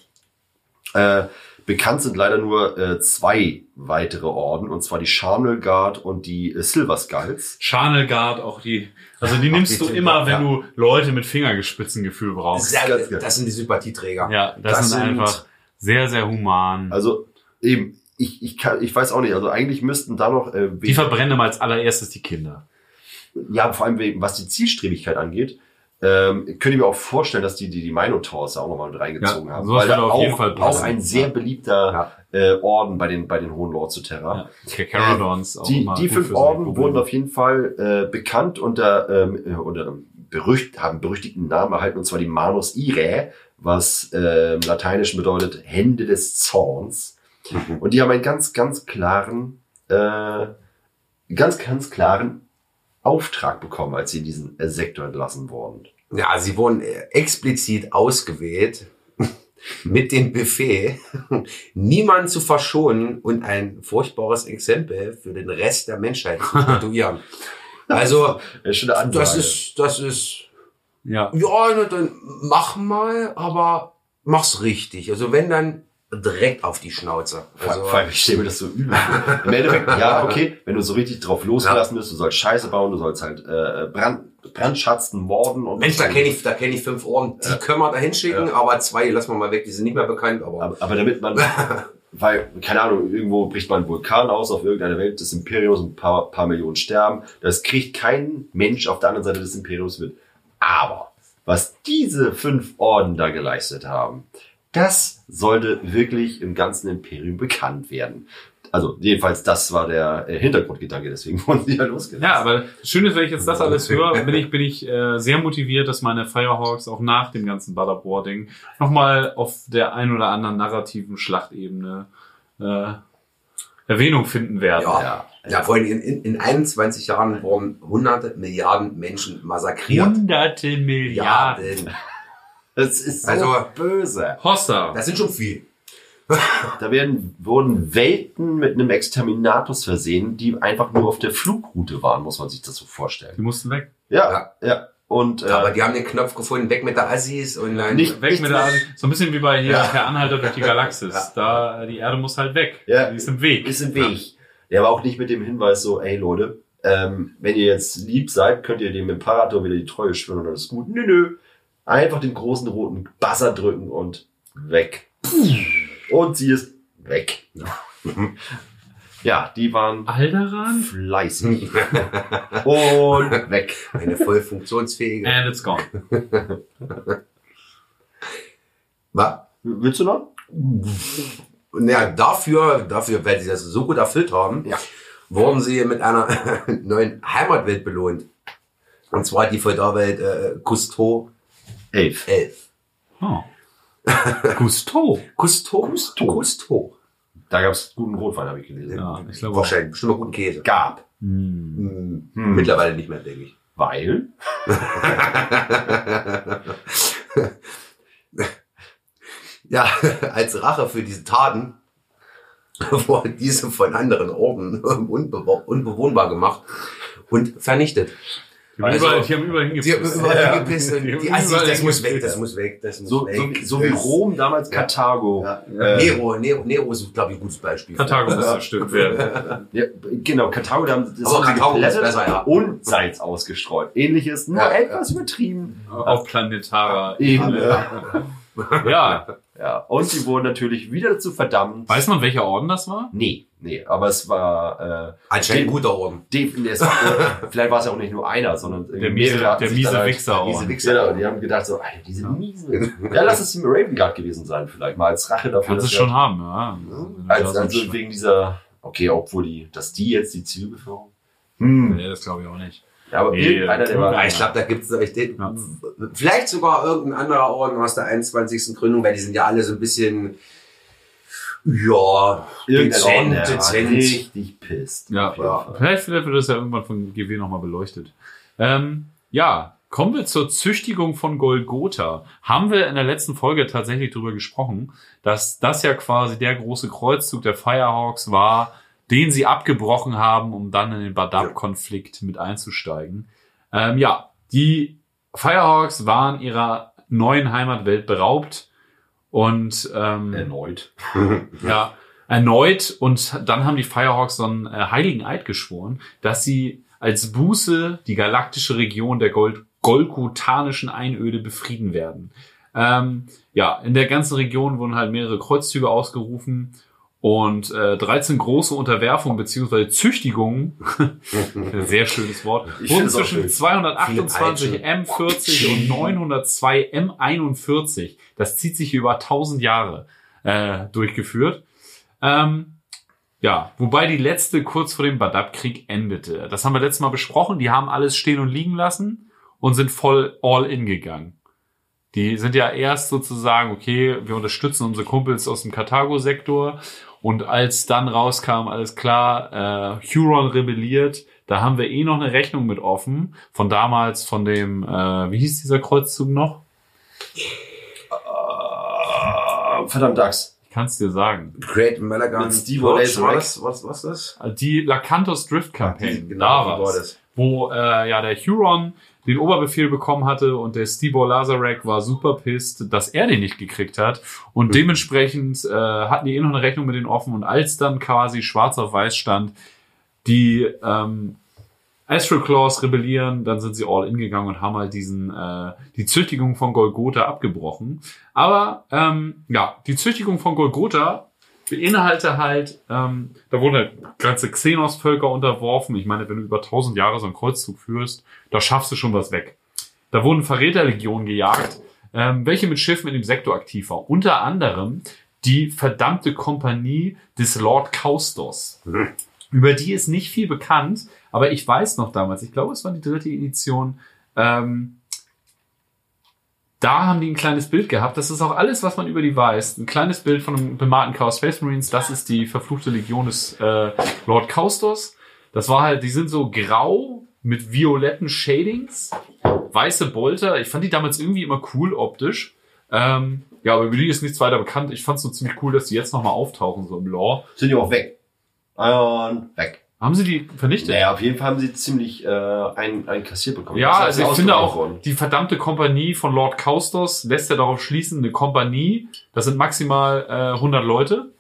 S3: Äh, bekannt sind leider nur äh, zwei weitere Orden, und zwar die Charnel Guard und die äh, Silver Skulls.
S4: Channel Guard, auch die, also die nimmst du immer, wenn
S5: ja.
S4: du Leute mit Fingergespitzengefühl brauchst.
S5: Sehr, das sind die Sympathieträger.
S4: Ja, das,
S5: Das
S4: sind,
S5: sind-
S4: einfach sehr, sehr human.
S3: Also eben, ich, ich, kann, ich weiß auch nicht, also eigentlich müssten da noch äh,
S4: die verbrennen als allererstes die Kinder.
S3: ja, vor allem wegen, was die Zielstrebigkeit angeht, ähm, könnte ich mir auch vorstellen, dass die die, die Minotowers da auch nochmal mit reingezogen
S4: Ja,
S3: haben. Weil da
S4: auf
S3: auch,
S4: jeden Fall passen.
S3: auch ein sehr beliebter äh, Orden bei den, bei den Hohen Lords zu Terra.
S4: Ja. Caradons auch
S3: Die, die fünf Orden wurden auf jeden Fall äh, bekannt unter, ähm, äh, unter berücht, haben berüchtigten Namen erhalten, und zwar die Manus Irae, was äh, im Lateinischen bedeutet Hände des Zorns. Und die haben einen ganz, ganz klaren äh, ganz, ganz klaren Auftrag bekommen, als sie in diesen äh, Sektor entlassen wurden.
S5: Ja, sie wurden äh, explizit ausgewählt mit dem Buffet, niemanden zu verschonen und ein furchtbares Exempel für den Rest der Menschheit zu statuieren. Also,
S3: Das ist
S5: das ist, das ist,
S4: Ja.
S5: ja, na, dann mach mal, aber mach's richtig. Also wenn dann direkt auf die Schnauze. Also,
S3: Vor allem, ich stelle mir das so übel. Im Endeffekt, ja, okay, wenn du so richtig drauf losgelassen bist, du sollst Scheiße bauen, du sollst halt äh, Brand, Brandschatzen, morden und
S5: Mensch, da kenne ich, da kenne ich fünf Ohren, die können wir da hinschicken, aber zwei lassen wir mal weg, die sind nicht mehr bekannt, aber,
S3: Aber, aber damit man, weil, keine Ahnung, irgendwo bricht mal ein Vulkan aus auf irgendeiner Welt des Imperiums und ein paar, paar Millionen sterben. Das kriegt kein Mensch auf der anderen Seite des Imperiums mit. Aber was diese fünf Orden da geleistet haben, das sollte wirklich im ganzen Imperium bekannt werden. Also jedenfalls, das war der äh, Hintergrundgedanke, deswegen wurden sie ja losgelassen.
S4: Ja, aber das Schöne ist, wenn ich jetzt das alles höre, bin ich, bin ich äh, sehr motiviert, dass meine Firehawks auch nach dem ganzen Butterboarding nochmal auf der ein oder anderen narrativen Schlachtebene äh, Erwähnung finden werden.
S5: ja. Ja, vor allem in, in, in 21 Jahren wurden hunderte Milliarden Menschen massakriert.
S4: Hunderte Milliarden.
S3: Das ist so
S5: Also-
S3: böse.
S4: Hossa.
S5: Das sind schon viel.
S3: Da werden, wurden Welten mit einem Exterminatus versehen, die einfach nur auf der Flugroute waren, muss man sich das so
S4: Die
S3: vorstellen.
S4: mussten weg.
S3: Ja, ja. Und äh,
S5: Aber die haben den Knopf gefunden, weg mit der Assis und dann.
S3: Nicht-
S4: Weg mit der, so ein bisschen wie bei hier
S3: Ja.
S4: Per Anhalter durch die Galaxis. Da, die Erde muss halt weg.
S3: Ja.
S4: Die ist im Weg.
S3: ist im Weg. Der war auch nicht mit dem Hinweis so, ey Leute, ähm, wenn ihr jetzt lieb seid, könnt ihr dem Imperator wieder die Treue schwören und alles ist gut. Nö, nö. Einfach den großen roten Buzzer drücken und weg. Und sie ist weg. Ja, die waren
S4: Alderan?
S3: fleißig. Und weg.
S5: Eine voll funktionsfähige.
S4: And it's gone.
S5: Was?
S3: Willst du noch?
S5: Naja, dafür, dafür, weil sie das so gut erfüllt haben,
S3: Ja.
S5: wurden sie mit einer neuen Heimatwelt belohnt. Und zwar die Feudalwelt äh, Cousteau
S3: Elf.
S5: 11.
S4: Oh. Gusto.
S5: Cousteau? Cousteau. Cousteau.
S3: Da gab es guten Rotwein, habe ich gelesen.
S4: Ja, ich glaube auch.
S5: Wahrscheinlich, bestimmt mal guten Käse.
S3: Gab.
S4: Hm.
S5: Hm. Mittlerweile nicht mehr, denke ich.
S3: Weil?
S5: Ja, als Rache für diese Taten wurden diese von anderen Orden unbe unbewohnbar gemacht und vernichtet.
S4: Die haben
S5: Also-
S4: überall, die haben überall
S5: Die haben
S4: hingepisst.
S5: überall
S3: Ja.
S4: Die haben
S5: die Assis,
S4: überall
S5: das muss weg,
S4: hingepisst.
S5: das muss weg, das muss
S3: So, so,
S5: weg.
S3: so wie
S5: Das-
S3: Rom damals Karthago.
S5: Ja.
S3: Äh,
S5: Nero, Nero, Nero ist, glaube ich, ein gutes Beispiel.
S4: Karthago muss zerstört werden.
S3: Ja, genau, Karthago, da haben das
S5: Aber
S3: sie
S5: Karthago ist besser, ja.
S3: und Salz ausgestreut. Ähnliches, nur
S5: Ja,
S3: etwas übertrieben.
S4: Auf planetarer
S3: Eben.
S4: Ebene. Ja.
S3: Ja, und sie wurden natürlich wieder dazu verdammt.
S4: Weiß man, welcher Orden das war?
S3: Nee, nee, aber es war, äh,
S5: Anscheinend ein guter Orden.
S3: definitiv, es war, äh, vielleicht war es ja auch nicht nur einer, sondern
S4: Der miese, der miese
S3: halt-
S4: Wichserorden.
S5: Miese Wichser.
S3: Genau, die haben gedacht so, Alter, diese miesen. Ja, lass es im Raven Guard gewesen sein, vielleicht mal als Rache dafür.
S4: Kannst du
S3: dass
S4: schon haben, ja.
S3: Als, also wegen dieser, okay, obwohl die, dass die jetzt die Zielbevölkerung. Hm.
S4: Nee, das glaube ich auch nicht.
S3: Ja, aber
S4: Nee,
S3: irgendeiner, der war.
S5: Ja, ich glaube, da gibt es
S4: Ja.
S5: vielleicht sogar irgendein anderer Orden aus der 21. Gründung, weil die sind ja alle so ein bisschen, ja, dezent, dezent.
S3: richtig pisst.
S4: Ja,
S5: Ja.
S4: Vielleicht, vielleicht wird das ja irgendwann von GW nochmal beleuchtet. Ähm, ja, kommen wir zur Züchtigung von Golgotha. Haben wir in der letzten Folge tatsächlich drüber gesprochen, dass das ja quasi der große Kreuzzug der Firehawks war, den sie abgebrochen haben, um dann in den Badab-Konflikt mit einzusteigen. Ähm, ja, die Firehawks waren ihrer neuen Heimatwelt beraubt und ähm,
S3: Erneut.
S4: ja, erneut. Und dann haben die Firehawks so einen äh, heiligen Eid geschworen, dass sie als Buße die galaktische Region der Gold golgotanischen Einöde befrieden werden. Ähm, ja, in der ganzen Region wurden halt mehrere Kreuzzüge ausgerufen und äh, 13 große Unterwerfungen beziehungsweise Züchtigungen, sehr schönes Wort, wurden zwischen
S3: schön.
S4: 228
S5: Viele
S4: M40 und 902 M41, das zieht sich über 1000 Jahre, äh, durchgeführt. Ähm, ja, wobei die letzte kurz vor dem Badab-Krieg endete. Das haben wir letztes Mal besprochen. Die haben alles stehen und liegen lassen und sind voll all in gegangen. Die sind ja erst sozusagen, okay, wir unterstützen unsere Kumpels aus dem Karthago-Sektor Und als dann rauskam, alles klar, äh, Huron rebelliert, da haben wir eh noch eine Rechnung mit offen. Von damals, von dem, äh, wie hieß dieser Kreuzzug noch?
S3: Äh, verdammt, Dax.
S4: Ich kann es dir sagen.
S5: Great Malagan.
S3: Mit Steve
S5: das, was, was das?
S4: Die Lacantos Drift Campaign.
S5: Die-
S4: da
S5: genau, war
S4: war's. Wo äh, ja der Huron den Oberbefehl bekommen hatte und der Steve Lazarek war super pissed, dass er den nicht gekriegt hat. Und dementsprechend äh, hatten die eh noch eine Rechnung mit denen offen. Und als dann quasi schwarz auf weiß stand, die ähm, Astral Claws rebellieren, dann sind sie all in gegangen und haben halt diesen äh, die Züchtigung von Golgotha abgebrochen. Aber ähm, ja, die Züchtigung von Golgotha beinhalte halt, ähm, da wurden halt ganze Xenos-Völker unterworfen. Ich meine, wenn du über 1000 Jahre so einen Kreuzzug führst, da schaffst du schon was weg. Da wurden Verräterlegionen gejagt, ähm, welche mit Schiffen in dem Sektor aktiv war. Unter anderem die verdammte Kompanie des Lord Kaustos. Über die ist nicht viel bekannt, aber ich weiß noch damals, ich glaube, es war die dritte Edition, ähm, da haben die ein kleines Bild gehabt. Das ist auch alles, was man über die weiß. Ein kleines Bild von einem bemalten Chaos Space Marines. Das ist die verfluchte Legion des äh, Lord Kaustos. Das war halt, die sind so grau mit violetten Shadings, weiße Bolter. Ich fand die damals irgendwie immer cool optisch. Ähm, ja, aber über die ist nichts weiter bekannt. Ich fand es so ziemlich cool, dass die jetzt nochmal auftauchen, so im Lore.
S3: Sind die auch weg. Und weg.
S4: Haben sie die vernichtet?
S3: Naja, auf jeden Fall haben sie ziemlich äh, ein, ein kassiert bekommen.
S4: Ja, also ich finde auch,
S3: worden.
S4: die verdammte Kompanie von Lord Kaustos lässt ja darauf schließen, eine Kompanie, das sind maximal äh, 100 Leute.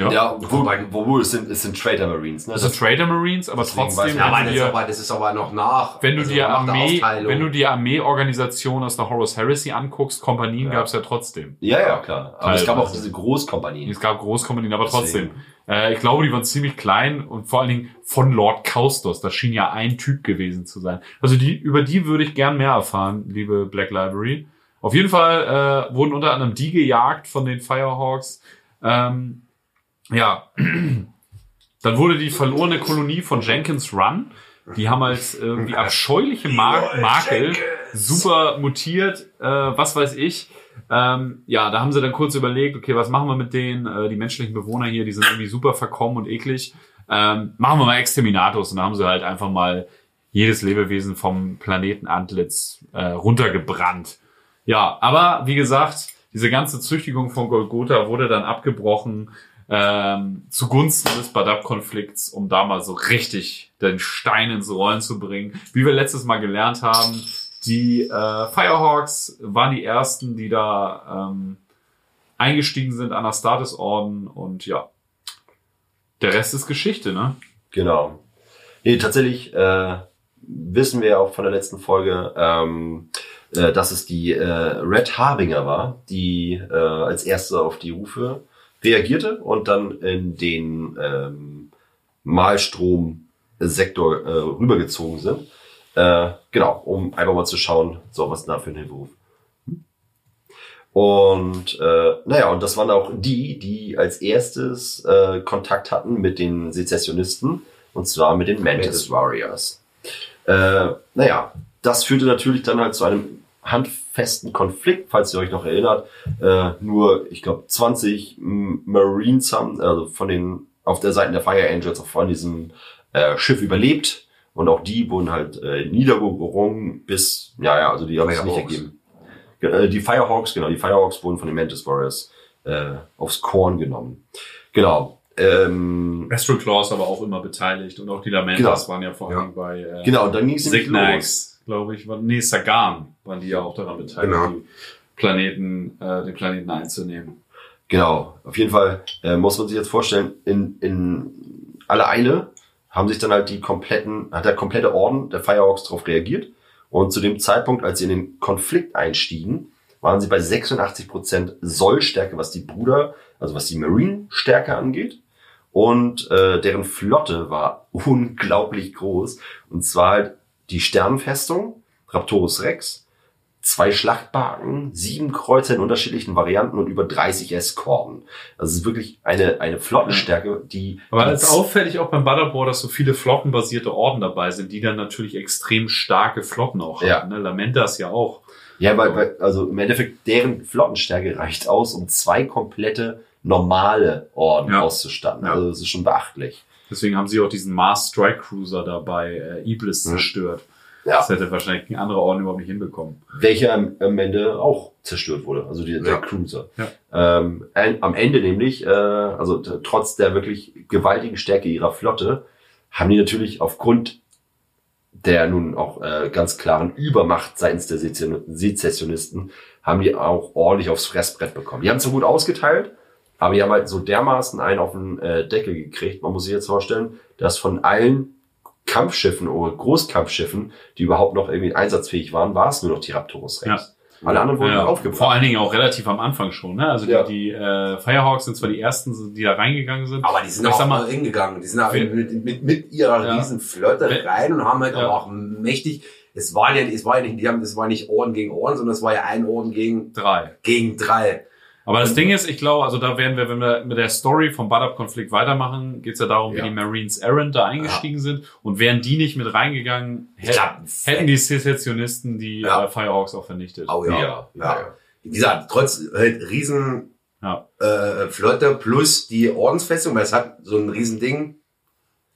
S4: Ja.
S3: Ja, wo, wo, wo es sind, es sind Trader Marines, ne?
S4: Das sind Trader Marines, aber trotzdem,
S5: Ja, aber
S4: dir,
S5: aber, das ist aber noch nach.
S4: wenn du
S5: also
S4: dir Armee, wenn du die Armeeorganisation aus der Horus Heresy anguckst, Kompanien
S3: Ja.
S4: gab es ja trotzdem.
S3: ja, ja, klar. Aber es gab auch diese Großkompanien.
S4: Es gab Großkompanien, aber
S3: Deswegen.
S4: trotzdem. Äh, ich glaube, die waren ziemlich klein und vor allen Dingen von Lord Kaustos. Das schien ja ein Typ gewesen zu sein. Also die, über die würde ich gern mehr erfahren, liebe Black Library. Auf jeden Fall äh, wurden unter anderem die gejagt von den Firehawks. Ähm, ja, dann wurde die verlorene Kolonie von Jenkins Run. Die haben als irgendwie abscheuliche Mar Makel super mutiert, äh, was weiß ich. Ähm, ja, da haben sie dann kurz überlegt, okay, was machen wir mit denen? Äh, die menschlichen Bewohner hier, die sind irgendwie super verkommen und eklig. Ähm, machen wir mal Exterminatus. Und da haben sie halt einfach mal jedes Lebewesen vom Planeten Antlitz äh, runtergebrannt. Ja, aber wie gesagt, diese ganze Züchtigung von Golgotha wurde dann abgebrochen ähm, zugunsten des Badab-Konflikts, um da mal so richtig den Stein ins Rollen zu bringen. Wie wir letztes Mal gelernt haben, die äh, Firehawks waren die ersten, die da ähm, eingestiegen sind an Astartes-Orden und ja, der Rest ist Geschichte, ne?
S3: Genau. Nee, tatsächlich äh, wissen wir auch von der letzten Folge, ähm, äh, dass es die äh, Red Harbinger war, die äh, als erste auf die Rufe reagierte und dann in den ähm, Malstrom-Sektor äh, rübergezogen sind. Äh, genau, um einfach mal zu schauen, so was da für ein Hilferuf. Und äh, naja, und das waren auch die, die als erstes äh, Kontakt hatten mit den Sezessionisten, und zwar mit den Mantis. Warriors. Äh, naja, das führte natürlich dann halt zu einem handfesten Konflikt, falls ihr euch noch erinnert. Äh, nur, ich glaube, 20 M- Marines haben, also von den, auf der Seite der Fire Angels, auch von diesem äh, Schiff überlebt. Und auch die wurden halt äh, niedergerungen bis, ja, ja, also die haben es nicht ergeben. Ge- äh, Die Firehawks, genau, die Firehawks wurden von den Mantis Warriors äh, aufs Korn genommen. Genau. Ähm,
S4: Astral Claws aber auch immer beteiligt und auch die Lamentas
S3: Genau.
S4: waren ja vor
S5: Ja.
S4: allem bei äh,
S3: genau, und dann ging es nämlich los.
S4: Signax, glaube ich, war, nee, Sagan waren die ja auch daran beteiligt,
S5: Genau.
S4: die Planeten, äh, den Planeten einzunehmen.
S3: Genau, auf jeden Fall äh, muss man sich jetzt vorstellen, in, in aller Eile haben sich dann halt die kompletten, hat der komplette Orden der Firehawks darauf reagiert. Und zu dem Zeitpunkt, als sie in den Konflikt einstiegen, waren sie bei 86 Prozent Sollstärke, was die Bruder, also was die Marine-Stärke angeht. Und äh, deren Flotte war unglaublich groß. Und zwar halt die Sternenfestung, Raptorus Rex, zwei Schlachtbarken, sieben Kreuzer in unterschiedlichen Varianten und über 30 Eskorten. Also es ist wirklich eine, eine Flottenstärke, die...
S4: Aber ist auffällig auch beim Butterball, dass so viele flottenbasierte Orden dabei sind, die dann natürlich extrem starke Flotten auch
S3: Ja.
S4: haben. Ne? Lamentas ja auch.
S3: Ja, weil, weil, also im Endeffekt, deren Flottenstärke reicht aus, um zwei komplette normale Orden
S4: Ja.
S3: auszustatten.
S4: Ja.
S3: Also das ist schon beachtlich.
S4: Deswegen haben sie auch diesen Mars Strike Cruiser dabei, äh, Iblis,
S3: Mhm.
S4: zerstört.
S3: Ja.
S4: Das hätte wahrscheinlich ein anderer Orden überhaupt nicht hinbekommen.
S3: welcher am, am Ende auch zerstört wurde, also die, der
S5: Ja.
S3: Cruiser.
S4: Ja.
S3: Ähm, am Ende nämlich, äh, also trotz der wirklich gewaltigen Stärke ihrer Flotte, haben die natürlich aufgrund der nun auch äh, ganz klaren Übermacht seitens der Sezession- Sezessionisten, haben die auch ordentlich aufs Fressbrett bekommen. Die haben zwar gut ausgeteilt, aber die haben halt so dermaßen einen auf den äh, Deckel gekriegt. Man muss sich jetzt vorstellen, dass von allen Kampfschiffen oder Großkampfschiffen, die überhaupt noch irgendwie einsatzfähig waren, war es nur noch die Raptorus Rex. Alle anderen wurden
S4: Ja,
S3: aufgebracht.
S4: vor allen Dingen auch relativ am Anfang schon. Ne? Also die,
S3: Ja.
S4: die äh, Firehawks sind zwar die ersten, die da reingegangen sind.
S5: Aber die sind auch
S4: mal-
S5: hingegangen. Die sind auch
S4: Wenn-
S5: mit, mit, mit ihrer
S4: Ja.
S5: riesen Flotte rein und haben halt
S4: Ja.
S5: aber auch mächtig. Es war ja, es war ja nicht, die haben, es war nicht Orden gegen Orden, sondern es war ja ein Orden gegen,
S4: drei.
S5: gegen drei.
S4: Aber das Ding ist, ich glaube, also da werden wir, wenn wir mit der Story vom Badab-Konflikt weitermachen, geht es ja darum,
S5: Ja.
S4: wie die Marines Errant da eingestiegen sind. Und wären die nicht mit reingegangen,
S5: Ich
S4: hätten,
S5: glaub,
S4: hätten die Sezessionisten die
S5: Ja.
S4: äh, Firehawks auch vernichtet.
S5: Oh ja.
S3: Ja,
S5: ja.
S3: ja, ja.
S5: Wie gesagt, trotz halt riesen
S4: Ja.
S5: äh, Flotte plus die Ordensfestung, weil es hat so ein riesen Ding.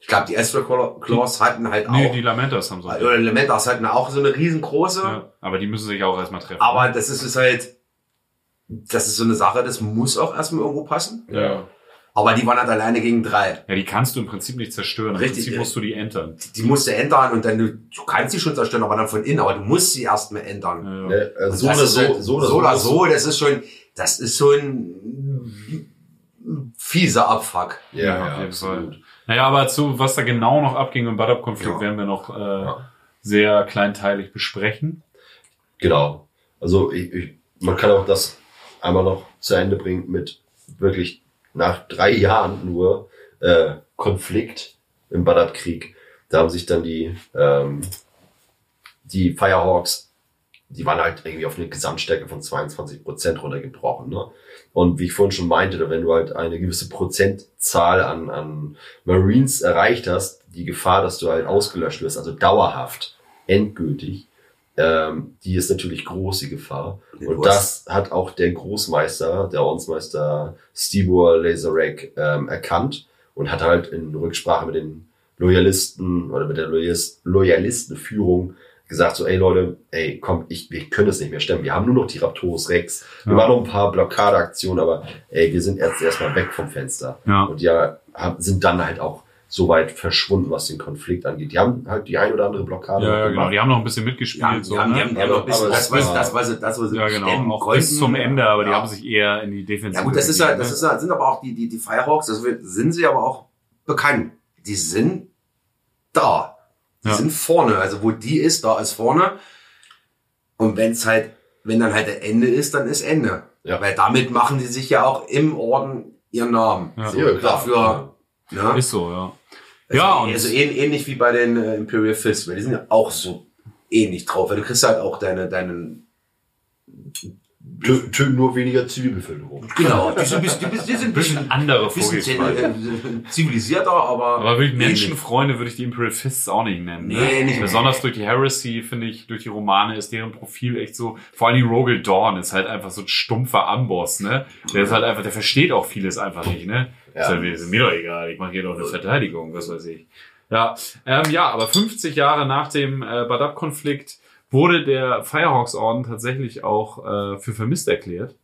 S5: Ich glaube, die Astro Claws hatten halt
S4: Nee,
S5: auch,
S4: die Lamentas haben so. ein
S5: oder Elementas hatten auch so eine riesengroße.
S4: Ja, aber die müssen sich auch erstmal treffen.
S5: Aber das ist es halt, das ist so eine Sache, das muss auch erstmal irgendwo passen.
S4: ja.
S5: Aber die waren halt alleine gegen drei.
S4: ja, die kannst du im Prinzip nicht zerstören. Im
S5: Richtig,
S4: Prinzip
S5: ja.
S4: musst du die entern.
S5: Die musst du ändern und dann, du, du kannst sie schon zerstören, aber dann von innen, aber du musst sie erstmal ändern.
S4: Ja, ja.
S5: Und
S3: so, oder so,
S5: halt-
S3: so, oder
S5: so, oder
S3: so,
S5: so, das ist schon, das ist so ein fieser Abfuck.
S3: Ja,
S4: Ja,
S3: ja, absolut.
S4: Naja, aber zu was da genau noch abging im Badab-Konflikt,
S5: Ja.
S4: werden wir noch äh,
S3: Ja.
S4: sehr kleinteilig besprechen.
S3: Genau. Also ich, ich, man kann auch das einmal noch zu Ende bringen mit wirklich nach drei Jahren nur äh, Konflikt im Badab-Krieg. Da haben sich dann die, ähm, die Firehawks, die waren halt irgendwie auf eine Gesamtstärke von 22 Prozent runtergebrochen. Ne? Und wie ich vorhin schon meinte, wenn du halt eine gewisse Prozentzahl an, an Marines erreicht hast, die Gefahr, dass du halt ausgelöscht wirst, also dauerhaft, endgültig, ähm, die ist natürlich groß, die Gefahr.
S5: Du
S3: Und das hat auch der Großmeister, der Ordensmeister Stibor Laserek ähm, erkannt und hat halt in Rücksprache mit den Loyalisten oder mit der Loyalis- Loyalistenführung gesagt so, ey Leute, ey, komm, ich, wir können es nicht mehr stemmen. Wir haben nur noch die Raptorus Rex. Wir
S4: Ja.
S3: machen noch ein paar Blockadeaktionen, aber ey, wir sind jetzt erstmal weg vom Fenster.
S4: Ja.
S3: Und ja, sind dann halt auch so weit verschwunden, was den Konflikt angeht. Die haben halt die ein oder andere Blockade
S4: Ja, ja, genau.
S3: gemacht.
S4: Die haben noch ein bisschen mitgespielt.
S5: Ja, die
S4: so,
S5: haben, die
S4: ne?
S5: haben, die haben noch bis,
S3: Aber
S5: das,
S3: es
S5: was,
S3: war-
S5: das, was, das, was sie
S4: ja,
S5: stemmen
S4: genau. Auch
S5: konnten.
S4: bis zum Ende, aber die
S5: Ja.
S4: haben sich eher in die Defensive.
S5: Ja gut, das ist ja,
S4: begeben,
S5: das ist ja, sind aber auch die, die, die Firehawks, das sind sie aber auch bekannt. Die sind da. Die
S4: Ja.
S5: sind vorne. Also wo die ist, da ist vorne. Und wenn es halt, wenn dann halt der Ende ist, dann ist Ende.
S3: Ja.
S5: Weil damit machen die sich ja auch im Orden ihren Namen.
S4: Ja.
S5: So,
S3: Ja, klar.
S5: Dafür, ne?
S4: Ist so, ja.
S5: Also,
S4: Ja, und-
S5: also ähn, ähnlich wie bei den äh, Imperial Fists, weil die sind ja auch so ähnlich drauf. Weil du kriegst halt auch deine, deinen,
S3: Töten nur weniger Zivilbevölkerung.
S5: genau, die sind, ein bisschen- die, sind- die sind ein
S4: bisschen andere
S5: bisschen
S4: Vorgehensweise.
S5: äh, zivilisierter, aber,
S4: Aber wirklich. Menschenfreunde würde ich die Imperial Fists auch nicht nennen. ne?
S5: Nee, nicht.
S4: Besonders durch die Heresy, finde ich, durch die Romane ist deren Profil echt so, vor allem Rogel Dawn ist halt einfach so ein stumpfer Amboss, ne? Der ist halt einfach, der versteht auch vieles einfach nicht, ne?
S3: Ja.
S4: Ist, halt, ist mir doch egal, ich mache hier doch eine Verteidigung, was weiß ich. Ja, ähm, ja, aber 50 Jahre nach dem äh, Badab-Konflikt wurde der Firehawks-Orden tatsächlich auch äh, für vermisst erklärt.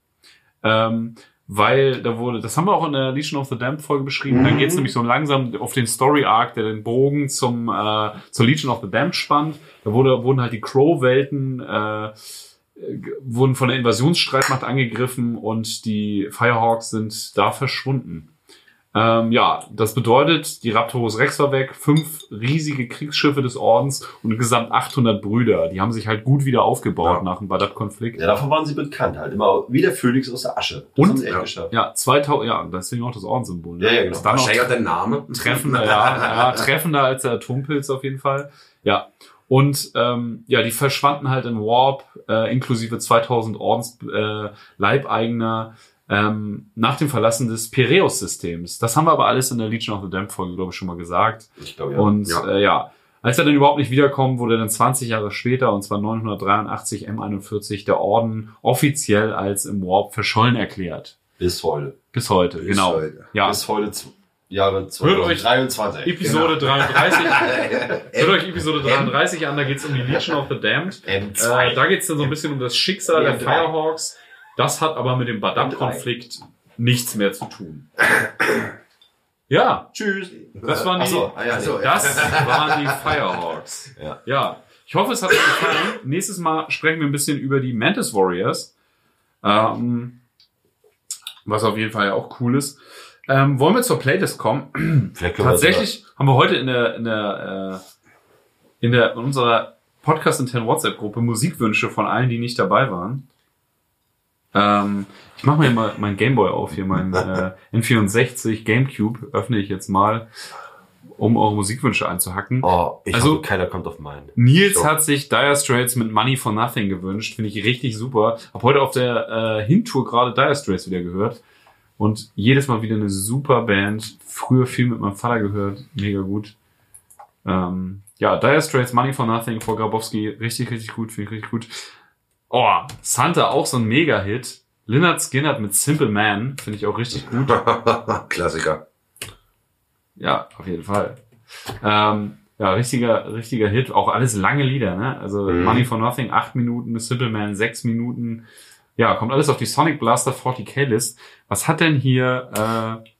S4: Ähm, weil da wurde, das haben wir auch in der Legion of the Damned Folge beschrieben, dann geht's nämlich so langsam auf den Story Arc, der den Bogen zum äh, zur Legion of the Damned spannt. Da wurde, wurden halt die Crow-Welten äh, wurden von der Invasionsstreitmacht angegriffen und die Firehawks sind da verschwunden. Ähm, ja, das bedeutet, die Raptorus Rex war weg, fünf riesige Kriegsschiffe des Ordens und insgesamt 800 Brüder. Die haben sich halt gut wieder aufgebaut
S5: Ja.
S4: nach dem Badab-Konflikt.
S3: Ja, davon waren sie bekannt halt. Immer wie der Phönix aus der Asche. Das
S4: Und-
S3: haben sie echt
S5: Ja.
S3: geschafft.
S4: Ja, 2000, ja, deswegen auch das Ordenssymbol. Ne?
S3: Ja, ja, genau.
S4: Ist dann
S5: wahrscheinlich auch der Name.
S4: treffender, ja, ja, treffender als der Atompilz auf jeden Fall. Ja. Und ähm, ja, die verschwanden halt in Warp, äh, inklusive 2000 Ordens äh, Leibeigener ähm, nach dem Verlassen des Piraeus-Systems. Das haben wir aber alles in der Legion of the Damned Folge, glaube ich, schon mal gesagt.
S3: Ich glaube, ja.
S4: Und
S5: Ja.
S4: Äh, ja, als er dann überhaupt nicht wiederkommt, wurde dann 20 Jahre später, und zwar 983 M41, der Orden offiziell als im Warp verschollen erklärt.
S3: Bis heute.
S4: Bis heute,
S5: Bis
S4: genau.
S5: heute.
S4: Ja,
S3: Bis heute Jahre
S4: Hört euch
S3: 2023.
S4: Episode
S5: Genau.
S4: 33. Hört euch Episode 33 an, da geht's um die Legion of the Damned.
S3: M2.
S4: Äh, da geht's dann so ein bisschen um das Schicksal der
S3: M3.
S4: Firehawks. Das hat aber mit dem Badab-Konflikt nichts mehr zu tun. Ja,
S3: Tschüss.
S4: das waren die,
S3: Achso, ah, ja,
S5: so,
S3: nee.
S4: das waren die Firehawks.
S3: Ja.
S4: Ja, ich hoffe, es hat euch gefallen. Nächstes Mal sprechen wir ein bisschen über die Mantis Warriors. Ähm, was auf jeden Fall ja auch cool ist. Ähm, wollen wir zur Playlist kommen? Tatsächlich haben wir heute in der, in der, äh, in der, in unserer Podcast intern WhatsApp-Gruppe Musikwünsche von allen, die nicht dabei waren. Ähm, ich mache mir mal mein Gameboy auf hier, mein äh, N64 Gamecube öffne ich jetzt mal, um eure Musikwünsche einzuhacken.
S3: Oh, ich
S4: Also-
S3: hoffe, keiner kommt auf meinen.
S4: Nils
S3: So.
S4: hat sich Dire Straits mit Money for Nothing gewünscht. Finde ich richtig super. Hab heute auf der äh, Hintour gerade Dire Straits wieder gehört. Und jedes Mal wieder eine super Band. Früher viel mit meinem Vater gehört. Mega gut. Ähm, ja, Dire Straits, Money for Nothing vor Grabowski. Richtig, richtig gut. Finde ich richtig gut. Oh, Santa auch so ein Mega-Hit. Lynyrd Skynyrd mit Simple Man. Finde ich auch richtig gut.
S5: Klassiker.
S4: Ja, auf jeden Fall. Ähm, ja, richtiger, richtiger Hit. Auch alles lange Lieder, ne? Also
S5: Mhm.
S4: Money for Nothing, acht Minuten, Simple Man, sechs Minuten. Ja, kommt alles auf die Sonic Blaster 40k List. Was hat denn hier äh,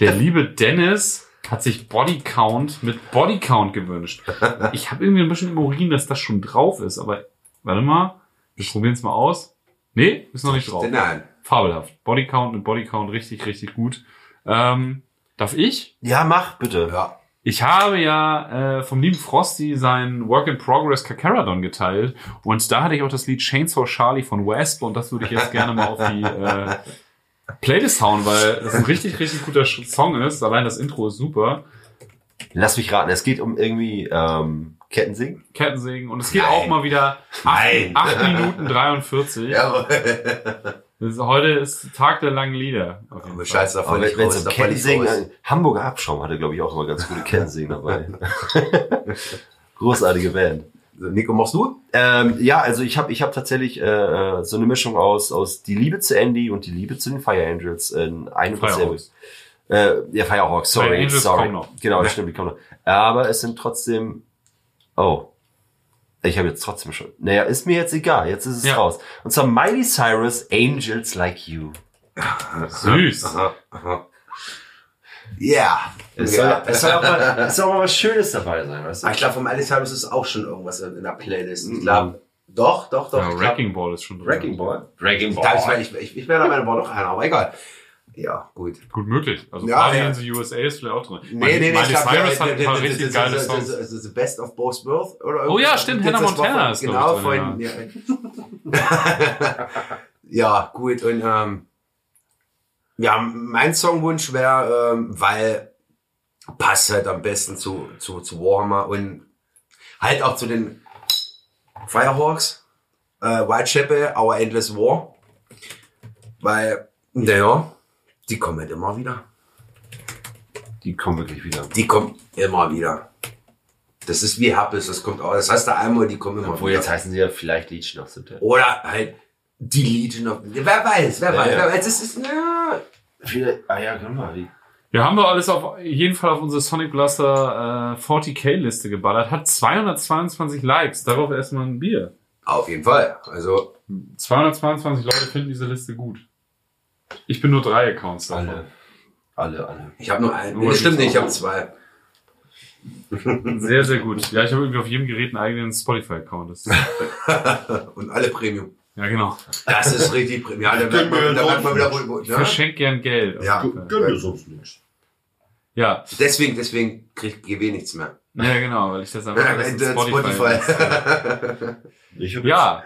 S4: der liebe Dennis hat sich Body Count mit Body Count gewünscht. Ich habe irgendwie ein bisschen im Urin, dass das schon drauf ist, aber warte mal, wir probieren es mal aus. Nee, ist noch nicht drauf.
S5: Nein.
S4: Fabelhaft. Body Count mit Body Count richtig, richtig gut. Ähm, darf ich?
S3: Ja, mach bitte.
S5: Ja.
S4: Ich habe ja äh, vom lieben Frosty sein Work in Progress Kakaradon geteilt und da hatte ich auch das Lied Chainsaw Charlie von Wasp und das würde ich jetzt gerne mal auf die äh, Playlist hauen, weil das ein richtig, richtig guter Song ist. Allein das Intro ist super.
S3: Lass mich raten, es geht um irgendwie ähm, Kettensingen.
S4: Kettensägen und es geht
S5: Nein.
S4: auch mal wieder. 8 Minuten 43.
S5: Ja,
S4: Das ist, heute ist Tag der langen Lieder. Auf jeden
S5: aber
S4: Fall.
S5: scheiß da
S3: Aber
S5: völlig
S3: wenn
S5: raus, raus.
S3: äh, Hamburger Abschaum hatte, glaube ich, auch immer ganz gute Kettensingen dabei. Großartige Band.
S5: So, Nico, machst du?
S3: Ähm, ja, also ich habe ich hab tatsächlich äh, äh, so eine Mischung aus, aus die Liebe zu Andy und die Liebe zu den Fire Angels in einem.
S4: Firehawks.
S3: Äh, ja, Firehawks, sorry.
S4: Fire Angels
S3: sorry.
S4: kommen noch.
S3: Genau, stimmt, die kommen noch. Aber es sind trotzdem. Oh. Ich habe jetzt trotzdem schon. Naja, ist mir jetzt egal. Jetzt ist es
S4: Ja.
S3: raus. Und zwar Miley Cyrus, Angels Like You.
S4: Süß.
S5: Aha, aha. Ja.
S3: Es soll,
S5: ja.
S3: es soll, auch, mal, es soll auch mal was Schönes dabei sein, weißt du?
S5: Ah, Ich glaube, von Miley Cyrus ist auch schon irgendwas in der Playlist. Ich
S3: Mhm.
S5: glaube, doch, doch, doch.
S4: Ja, Wrecking Ball ist schon drin.
S3: Wrecking Ball. Wrecking
S5: Ich, glaub, ich, ich, ich, ich wäre der Meinung, war noch einer, aber egal. Ja, gut.
S4: Gut möglich. Also
S5: Ja,
S4: Party
S5: ja.
S4: in the USA ist vielleicht auch drin.
S5: Nee, nee, nee,
S4: Miley Cyrus hat ein paar
S5: der-
S4: richtig
S5: der-
S4: geile
S5: der-
S4: Songs.
S5: der- The Best of Both Worlds oder
S4: Oh ja, stimmt, Hannah Montana ist,
S5: Genau, ja. ja, gut, und ähm, ja, mein Songwunsch wäre, ähm, weil passt halt am besten zu, zu, zu Warhammer und halt auch zu den Firehawks, äh, Whitechapel, Our Endless War, weil, naja, die kommen halt immer wieder.
S3: Die kommen wirklich wieder.
S5: Die kommen immer wieder. Das ist wie Happes, das kommt auch. Das heißt da einmal, die kommen immer
S3: Obwohl,
S5: wieder.
S3: jetzt heißen sie ja vielleicht Legion of the Dead.
S5: Oder halt die Legion of... Wer weiß, wer
S3: Ja,
S5: weiß,
S3: ja.
S5: wer weiß. Das ist... Ja,
S3: Viele, ah ja, guck mal, die
S4: Wir haben wir alles auf jeden Fall auf unsere Sonic Blaster äh, 40k-Liste geballert. Hat 222 Likes. Darauf erstmal ein Bier.
S5: auf jeden Fall. Also,
S4: 222 Leute finden diese Liste gut. Ich bin nur drei Accounts davon.
S3: alle. Alle, alle.
S5: ich habe nur einen. Nee, das stimmt nicht, ich habe zwei.
S4: Sehr, sehr gut. Ja, ich habe irgendwie auf jedem Gerät einen eigenen Spotify-Account. Das
S5: Und alle Premium.
S4: Ja, genau.
S5: Das ist richtig Premium. Ja, da wird man, da man wieder wohl...
S4: Ich
S5: Ja?
S4: verschenke gern Geld.
S5: Ja.
S3: Gönn dir sonst nichts.
S4: Ja,
S5: Deswegen, deswegen kriegt GW nichts mehr.
S4: ja, genau, weil ich das einfach in
S5: Äh,
S4: Spotify.
S3: Ich hab
S4: Ja,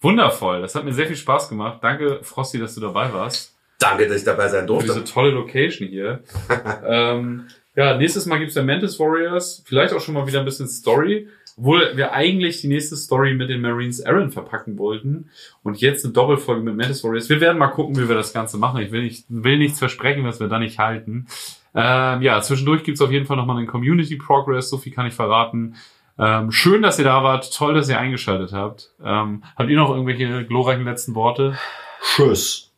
S4: wundervoll. Das hat mir sehr viel Spaß gemacht. Danke, Frosty, dass du dabei warst.
S5: Danke, dass ich dabei sein
S4: Für diese
S5: durfte.
S4: tolle Location hier. ähm, ja, nächstes Mal gibt's ja Mantis Warriors. Vielleicht auch schon mal wieder ein bisschen Story. Obwohl wir eigentlich die nächste Story mit den Marines Aaron verpacken wollten. Und jetzt eine Doppelfolge mit Mantis Warriors. Wir werden mal gucken, wie wir das Ganze machen. Ich will, nicht, will nichts versprechen, was wir da nicht halten. Ähm, ja, zwischendurch gibt's auf jeden Fall nochmal einen Community Progress. So viel kann ich verraten. Ähm, schön, dass ihr da wart. Toll, dass ihr eingeschaltet habt. Ähm, habt ihr noch irgendwelche glorreichen letzten Worte?
S3: Tschüss.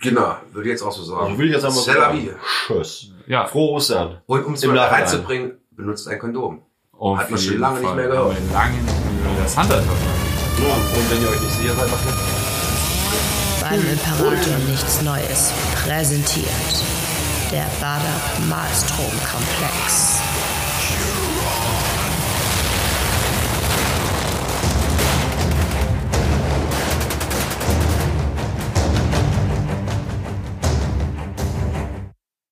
S5: Genau, würde ich jetzt auch so sagen.
S3: Also will ich jetzt einmal
S5: vie.
S3: Tschüss.
S4: Ja.
S3: Frohe Ostern.
S5: Und um es mal reinzubringen, benutzt ein Kondom.
S4: Auf
S5: Hat man schon lange nicht
S4: Fall.
S5: mehr gehört.
S4: Haben wir Lange nicht mehr gehört. Das Hunter
S3: So, und wenn ihr euch nicht sicher seid, was mit?
S2: Beim Imperator nichts Neues. Präsentiert der Bader Malstrom Komplex.